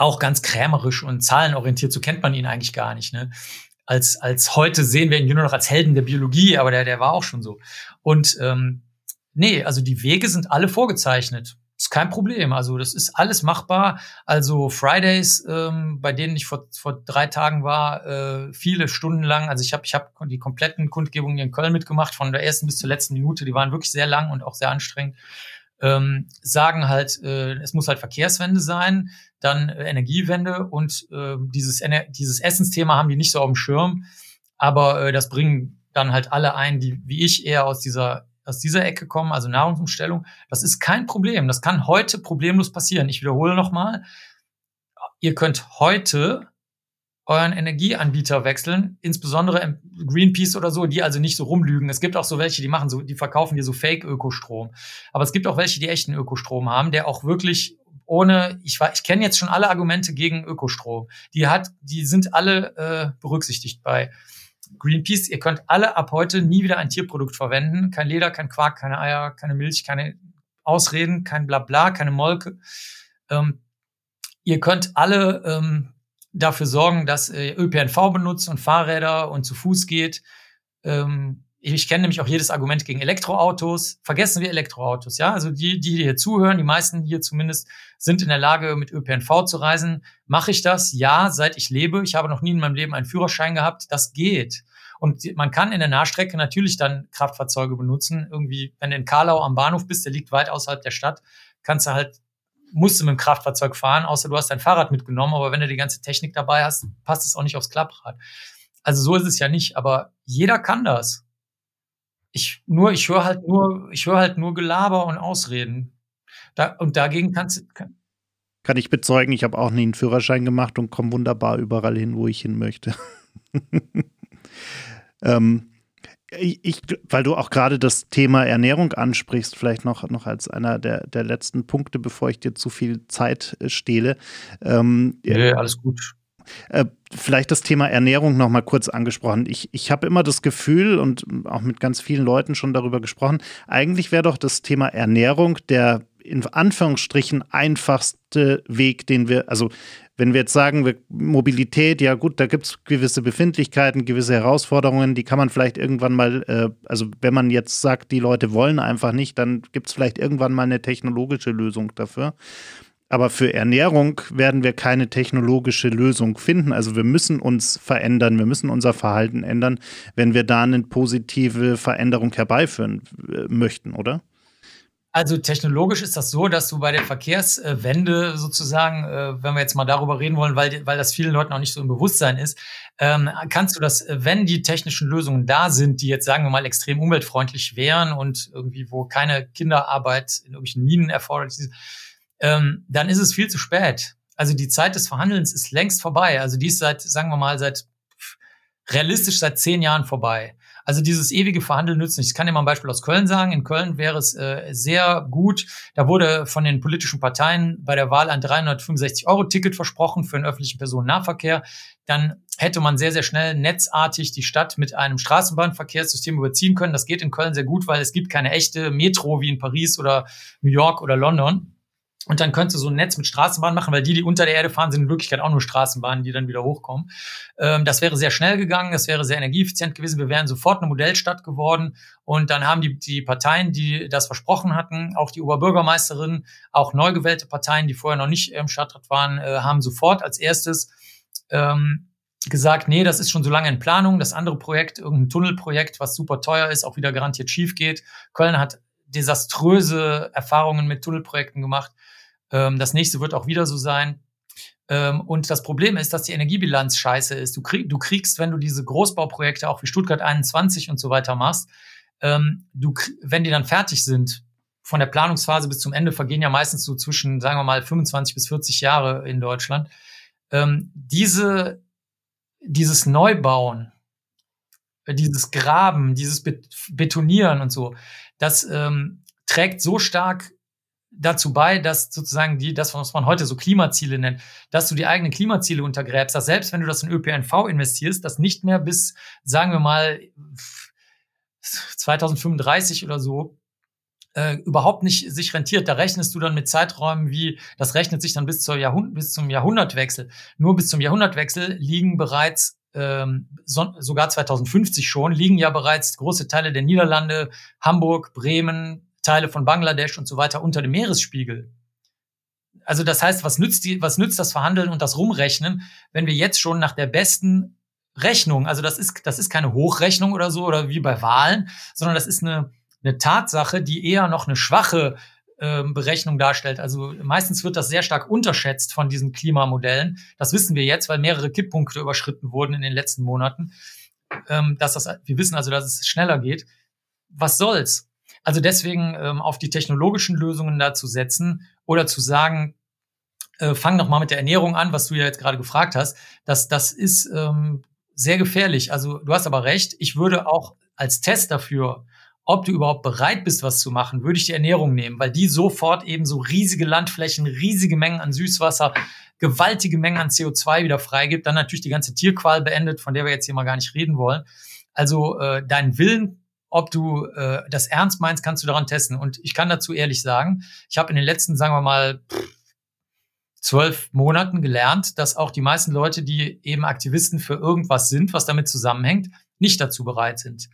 auch ganz krämerisch und zahlenorientiert, so kennt man ihn eigentlich gar nicht. Ne? als, als heute sehen wir ihn nur noch als Helden der Biologie, aber der, der war auch schon so. Und ähm, nee, also die Wege sind alle vorgezeichnet. Ist kein Problem. Also das ist alles machbar. Also Fridays, ähm, bei denen ich vor, vor drei Tagen war, äh, viele Stunden lang. Also ich habe ich hab die kompletten Kundgebungen in Köln mitgemacht, von der ersten bis zur letzten Minute. Die waren wirklich sehr lang und auch sehr anstrengend. Ähm, sagen halt, äh, es muss halt Verkehrswende sein dann äh, Energiewende und äh, dieses, Ener dieses Essensthema haben die nicht so auf dem Schirm, aber äh, das bringen dann halt alle ein, die wie ich eher aus dieser aus dieser Ecke kommen, also Nahrungsumstellung. Das ist kein Problem. Das kann heute problemlos passieren. Ich wiederhole nochmal. Ihr könnt heute euren Energieanbieter wechseln, insbesondere Greenpeace oder so, die also nicht so rumlügen. Es gibt auch so welche, die machen so, die verkaufen dir so Fake-Ökostrom. Aber es gibt auch welche, die echten Ökostrom haben, der auch wirklich ohne, ich, ich kenne jetzt schon alle Argumente gegen Ökostrom. Die hat, die sind alle äh, berücksichtigt bei Greenpeace. Ihr könnt alle ab heute nie wieder ein Tierprodukt verwenden. Kein Leder, kein Quark, keine Eier, keine Milch, keine Ausreden, kein Blabla, keine Molke. Ähm, ihr könnt alle ähm, dafür sorgen, dass ihr ÖPNV benutzt und Fahrräder und zu Fuß geht. Ähm, ich kenne nämlich auch jedes Argument gegen Elektroautos. Vergessen wir Elektroautos, ja? Also die, die hier zuhören, die meisten hier zumindest, sind in der Lage, mit ÖPNV zu reisen. Mache ich das? Ja, seit ich lebe. Ich habe noch nie in meinem Leben einen Führerschein gehabt. Das geht. Und man kann in der Nahstrecke natürlich dann Kraftfahrzeuge benutzen. Irgendwie, wenn du in Karlau am Bahnhof bist, der liegt weit außerhalb der Stadt, kannst du halt, musst du mit dem Kraftfahrzeug fahren, außer du hast dein Fahrrad mitgenommen. Aber wenn du die ganze Technik dabei hast, passt es auch nicht aufs Klapprad. Also so ist es ja nicht. Aber jeder kann das. Ich nur, ich höre halt nur, ich höre halt nur Gelaber und Ausreden. Da, und dagegen kannst du. Kann, kann ich bezeugen, ich habe auch nie einen Führerschein gemacht und komme wunderbar überall hin, wo ich hin möchte. ähm, ich, weil du auch gerade das Thema Ernährung ansprichst, vielleicht noch, noch als einer der, der letzten Punkte, bevor ich dir zu viel Zeit äh, stehle. Ähm, nee, alles gut. Äh, vielleicht das Thema Ernährung noch mal kurz angesprochen. Ich, ich habe immer das Gefühl und auch mit ganz vielen Leuten schon darüber gesprochen, eigentlich wäre doch das Thema Ernährung der in Anführungsstrichen einfachste Weg, den wir, also wenn wir jetzt sagen, wir, Mobilität, ja gut, da gibt es gewisse Befindlichkeiten, gewisse Herausforderungen, die kann man vielleicht irgendwann mal, äh, also wenn man jetzt sagt, die Leute wollen einfach nicht, dann gibt es vielleicht irgendwann mal eine technologische Lösung dafür. Aber für Ernährung werden wir keine technologische Lösung finden. Also wir müssen uns verändern, wir müssen unser Verhalten ändern, wenn wir da eine positive Veränderung herbeiführen äh, möchten, oder? Also technologisch ist das so, dass du bei der Verkehrswende sozusagen, äh, wenn wir jetzt mal darüber reden wollen, weil, weil das vielen Leuten auch nicht so im Bewusstsein ist, ähm, kannst du das, wenn die technischen Lösungen da sind, die jetzt sagen wir mal extrem umweltfreundlich wären und irgendwie, wo keine Kinderarbeit in irgendwelchen Minen erforderlich ist, ähm, dann ist es viel zu spät. Also die Zeit des Verhandelns ist längst vorbei. Also die ist seit, sagen wir mal, seit realistisch seit zehn Jahren vorbei. Also dieses ewige Verhandeln nützt nicht. Ich kann dir mal ein Beispiel aus Köln sagen. In Köln wäre es äh, sehr gut. Da wurde von den politischen Parteien bei der Wahl ein 365-Euro-Ticket versprochen für den öffentlichen Personennahverkehr. Dann hätte man sehr, sehr schnell netzartig die Stadt mit einem Straßenbahnverkehrssystem überziehen können. Das geht in Köln sehr gut, weil es gibt keine echte Metro wie in Paris oder New York oder London. Und dann könntest du so ein Netz mit Straßenbahnen machen, weil die, die unter der Erde fahren, sind in Wirklichkeit auch nur Straßenbahnen, die dann wieder hochkommen. Ähm, das wäre sehr schnell gegangen, das wäre sehr energieeffizient gewesen. Wir wären sofort eine Modellstadt geworden. Und dann haben die, die Parteien, die das versprochen hatten, auch die Oberbürgermeisterin, auch neu gewählte Parteien, die vorher noch nicht im Stadtrat waren, äh, haben sofort als erstes ähm, gesagt, nee, das ist schon so lange in Planung. Das andere Projekt, irgendein Tunnelprojekt, was super teuer ist, auch wieder garantiert schief geht. Köln hat desaströse Erfahrungen mit Tunnelprojekten gemacht. Ähm, das nächste wird auch wieder so sein. Ähm, und das Problem ist, dass die Energiebilanz scheiße ist. Du, krieg, du kriegst, wenn du diese Großbauprojekte auch wie Stuttgart 21 und so weiter machst, ähm, du, wenn die dann fertig sind, von der Planungsphase bis zum Ende vergehen ja meistens so zwischen, sagen wir mal, 25 bis 40 Jahre in Deutschland. Ähm, diese, dieses Neubauen, äh, dieses Graben, dieses Betonieren und so, das ähm, trägt so stark dazu bei, dass sozusagen die, das, was man heute so Klimaziele nennt, dass du die eigenen Klimaziele untergräbst, dass selbst wenn du das in ÖPNV investierst, das nicht mehr bis, sagen wir mal, 2035 oder so äh, überhaupt nicht sich rentiert. Da rechnest du dann mit Zeiträumen wie, das rechnet sich dann bis, zur Jahrhund bis zum Jahrhundertwechsel. Nur bis zum Jahrhundertwechsel liegen bereits ähm, so, sogar 2050 schon, liegen ja bereits große Teile der Niederlande, Hamburg, Bremen, Teile von Bangladesch und so weiter unter dem Meeresspiegel. Also das heißt, was nützt, die, was nützt das Verhandeln und das Rumrechnen, wenn wir jetzt schon nach der besten Rechnung, also das ist, das ist keine Hochrechnung oder so oder wie bei Wahlen, sondern das ist eine, eine Tatsache, die eher noch eine schwache Berechnung darstellt. Also meistens wird das sehr stark unterschätzt von diesen Klimamodellen. Das wissen wir jetzt, weil mehrere Kipppunkte überschritten wurden in den letzten Monaten. Ähm, dass das, wir wissen also, dass es schneller geht. Was soll's? Also deswegen ähm, auf die technologischen Lösungen da zu setzen oder zu sagen, äh, fang noch mal mit der Ernährung an, was du ja jetzt gerade gefragt hast. Das, das ist ähm, sehr gefährlich. Also du hast aber recht. Ich würde auch als Test dafür, ob du überhaupt bereit bist, was zu machen, würde ich die Ernährung nehmen, weil die sofort eben so riesige Landflächen, riesige Mengen an Süßwasser, gewaltige Mengen an CO2 wieder freigibt, dann natürlich die ganze Tierqual beendet, von der wir jetzt hier mal gar nicht reden wollen. Also äh, dein Willen, ob du äh, das ernst meinst, kannst du daran testen. Und ich kann dazu ehrlich sagen, ich habe in den letzten, sagen wir mal, zwölf Monaten gelernt, dass auch die meisten Leute, die eben Aktivisten für irgendwas sind, was damit zusammenhängt, nicht dazu bereit sind.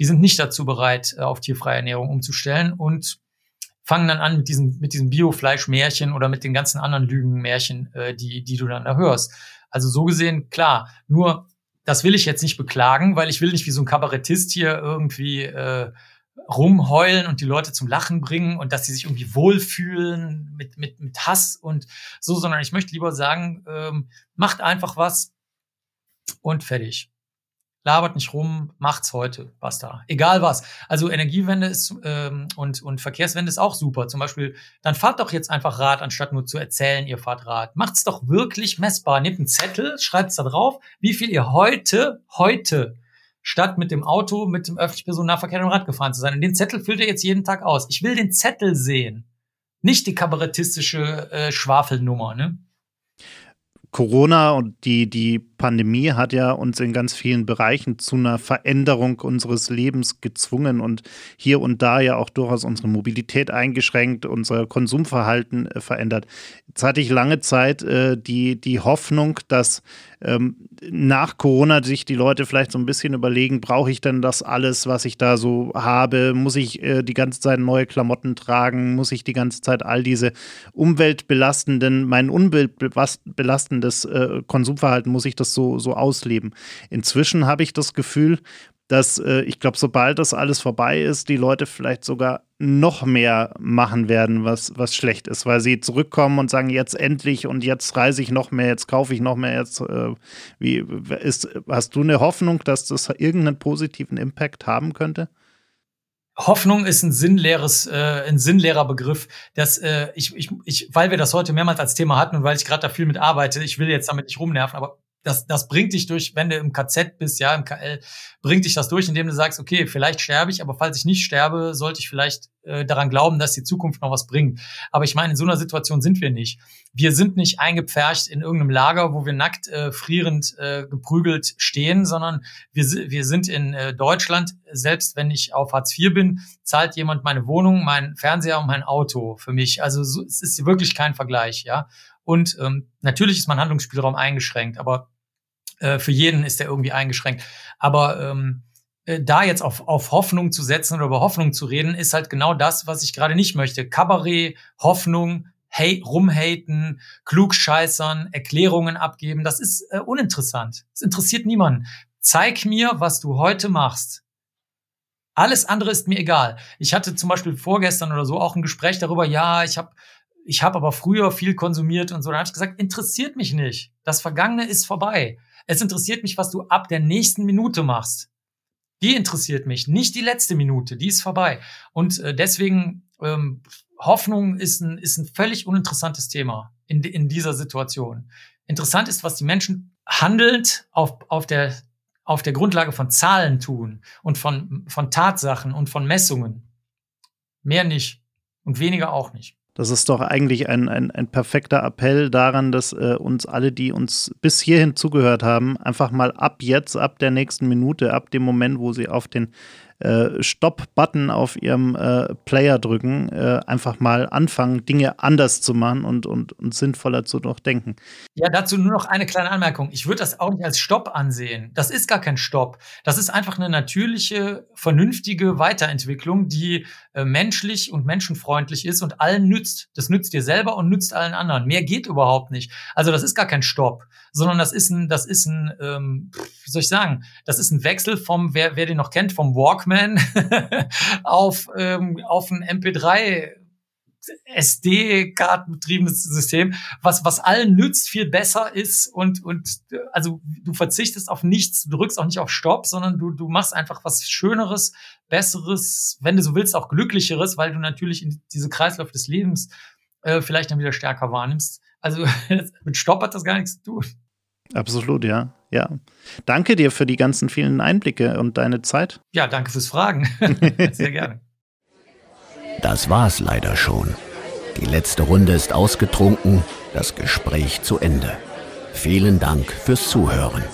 Die sind nicht dazu bereit, äh, auf tierfreie Ernährung umzustellen und fangen dann an mit diesem, mit diesem Biofleischmärchen oder mit den ganzen anderen Lügenmärchen, äh, die, die du dann da hörst. Also so gesehen, klar, nur das will ich jetzt nicht beklagen, weil ich will nicht wie so ein Kabarettist hier irgendwie äh, rumheulen und die Leute zum Lachen bringen und dass sie sich irgendwie wohlfühlen mit, mit, mit Hass und so, sondern ich möchte lieber sagen, ähm, macht einfach was und fertig labert nicht rum, macht's heute, basta. Egal was. Also Energiewende ist ähm, und, und Verkehrswende ist auch super. Zum Beispiel, dann fahrt doch jetzt einfach Rad, anstatt nur zu erzählen, ihr fahrt Rad. Macht's doch wirklich messbar. Nehmt einen Zettel, schreibt's da drauf, wie viel ihr heute, heute, statt mit dem Auto, mit dem öffentlichen Personennahverkehr und Rad gefahren zu sein. Und den Zettel füllt ihr jetzt jeden Tag aus. Ich will den Zettel sehen. Nicht die kabarettistische äh, Schwafelnummer, ne? Corona und die, die Pandemie hat ja uns in ganz vielen Bereichen zu einer Veränderung unseres Lebens gezwungen und hier und da ja auch durchaus unsere Mobilität eingeschränkt, unser Konsumverhalten äh, verändert. Jetzt hatte ich lange Zeit äh, die, die Hoffnung, dass ähm, nach Corona sich die Leute vielleicht so ein bisschen überlegen, brauche ich denn das alles, was ich da so habe? Muss ich äh, die ganze Zeit neue Klamotten tragen? Muss ich die ganze Zeit all diese umweltbelastenden, mein umweltbelastendes äh, Konsumverhalten, muss ich das so, so ausleben? Inzwischen habe ich das Gefühl, dass äh, ich glaube, sobald das alles vorbei ist, die Leute vielleicht sogar noch mehr machen werden, was, was schlecht ist, weil sie zurückkommen und sagen, jetzt endlich und jetzt reise ich noch mehr, jetzt kaufe ich noch mehr, jetzt äh, wie ist, hast du eine Hoffnung, dass das irgendeinen positiven Impact haben könnte? Hoffnung ist ein sinnleeres, äh, ein sinnleerer Begriff. Das, äh, ich, ich, ich, weil wir das heute mehrmals als Thema hatten und weil ich gerade da viel mit arbeite, ich will jetzt damit nicht rumnerven, aber das, das bringt dich durch, wenn du im KZ bist, ja, im KL, bringt dich das durch, indem du sagst, okay, vielleicht sterbe ich, aber falls ich nicht sterbe, sollte ich vielleicht äh, daran glauben, dass die Zukunft noch was bringt. Aber ich meine, in so einer Situation sind wir nicht. Wir sind nicht eingepfercht in irgendeinem Lager, wo wir nackt, äh, frierend, äh, geprügelt stehen, sondern wir, wir sind in äh, Deutschland. Selbst wenn ich auf Hartz IV bin, zahlt jemand meine Wohnung, mein Fernseher und mein Auto für mich. Also so, es ist wirklich kein Vergleich, ja. Und ähm, natürlich ist mein Handlungsspielraum eingeschränkt, aber äh, für jeden ist der irgendwie eingeschränkt. Aber ähm, äh, da jetzt auf, auf Hoffnung zu setzen oder über Hoffnung zu reden, ist halt genau das, was ich gerade nicht möchte. Kabarett, Hoffnung, hey, rumhaten, klugscheißern, Erklärungen abgeben, das ist äh, uninteressant. Es interessiert niemanden. Zeig mir, was du heute machst. Alles andere ist mir egal. Ich hatte zum Beispiel vorgestern oder so auch ein Gespräch darüber, ja, ich habe ich habe aber früher viel konsumiert und so. Da habe ich gesagt, interessiert mich nicht. Das Vergangene ist vorbei. Es interessiert mich, was du ab der nächsten Minute machst. Die interessiert mich, nicht die letzte Minute, die ist vorbei. Und äh, deswegen, ähm, Hoffnung ist ein, ist ein völlig uninteressantes Thema in, in dieser Situation. Interessant ist, was die Menschen handelnd auf, auf, der, auf der Grundlage von Zahlen tun und von, von Tatsachen und von Messungen. Mehr nicht und weniger auch nicht. Das ist doch eigentlich ein, ein, ein perfekter Appell daran, dass äh, uns alle, die uns bis hierhin zugehört haben, einfach mal ab jetzt, ab der nächsten Minute, ab dem Moment, wo sie auf den äh, Stop-Button auf ihrem äh, Player drücken, äh, einfach mal anfangen, Dinge anders zu machen und, und, und sinnvoller zu durchdenken. Ja, dazu nur noch eine kleine Anmerkung. Ich würde das auch nicht als Stopp ansehen. Das ist gar kein Stopp. Das ist einfach eine natürliche, vernünftige Weiterentwicklung, die äh, menschlich und menschenfreundlich ist und allen nützt. Das nützt dir selber und nützt allen anderen. Mehr geht überhaupt nicht. Also das ist gar kein Stopp, sondern das ist ein, das ist ein, ähm, wie soll ich sagen, das ist ein Wechsel vom, wer, wer den noch kennt, vom Walkman auf, ähm, auf ein MP3 SD-Kartenbetriebenes System, was, was allen nützt, viel besser ist und, und also du verzichtest auf nichts, du drückst auch nicht auf Stopp, sondern du, du machst einfach was Schöneres, Besseres, wenn du so willst, auch Glücklicheres, weil du natürlich in diese Kreislauf des Lebens äh, vielleicht dann wieder stärker wahrnimmst. Also mit Stopp hat das gar nichts zu tun. Absolut, ja. Ja. Danke dir für die ganzen vielen Einblicke und deine Zeit. Ja, danke fürs Fragen. Sehr gerne. Das war's leider schon. Die letzte Runde ist ausgetrunken, das Gespräch zu Ende. Vielen Dank fürs Zuhören.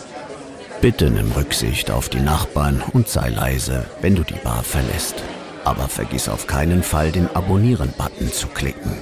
Bitte nimm Rücksicht auf die Nachbarn und sei leise, wenn du die Bar verlässt. Aber vergiss auf keinen Fall den Abonnieren-Button zu klicken.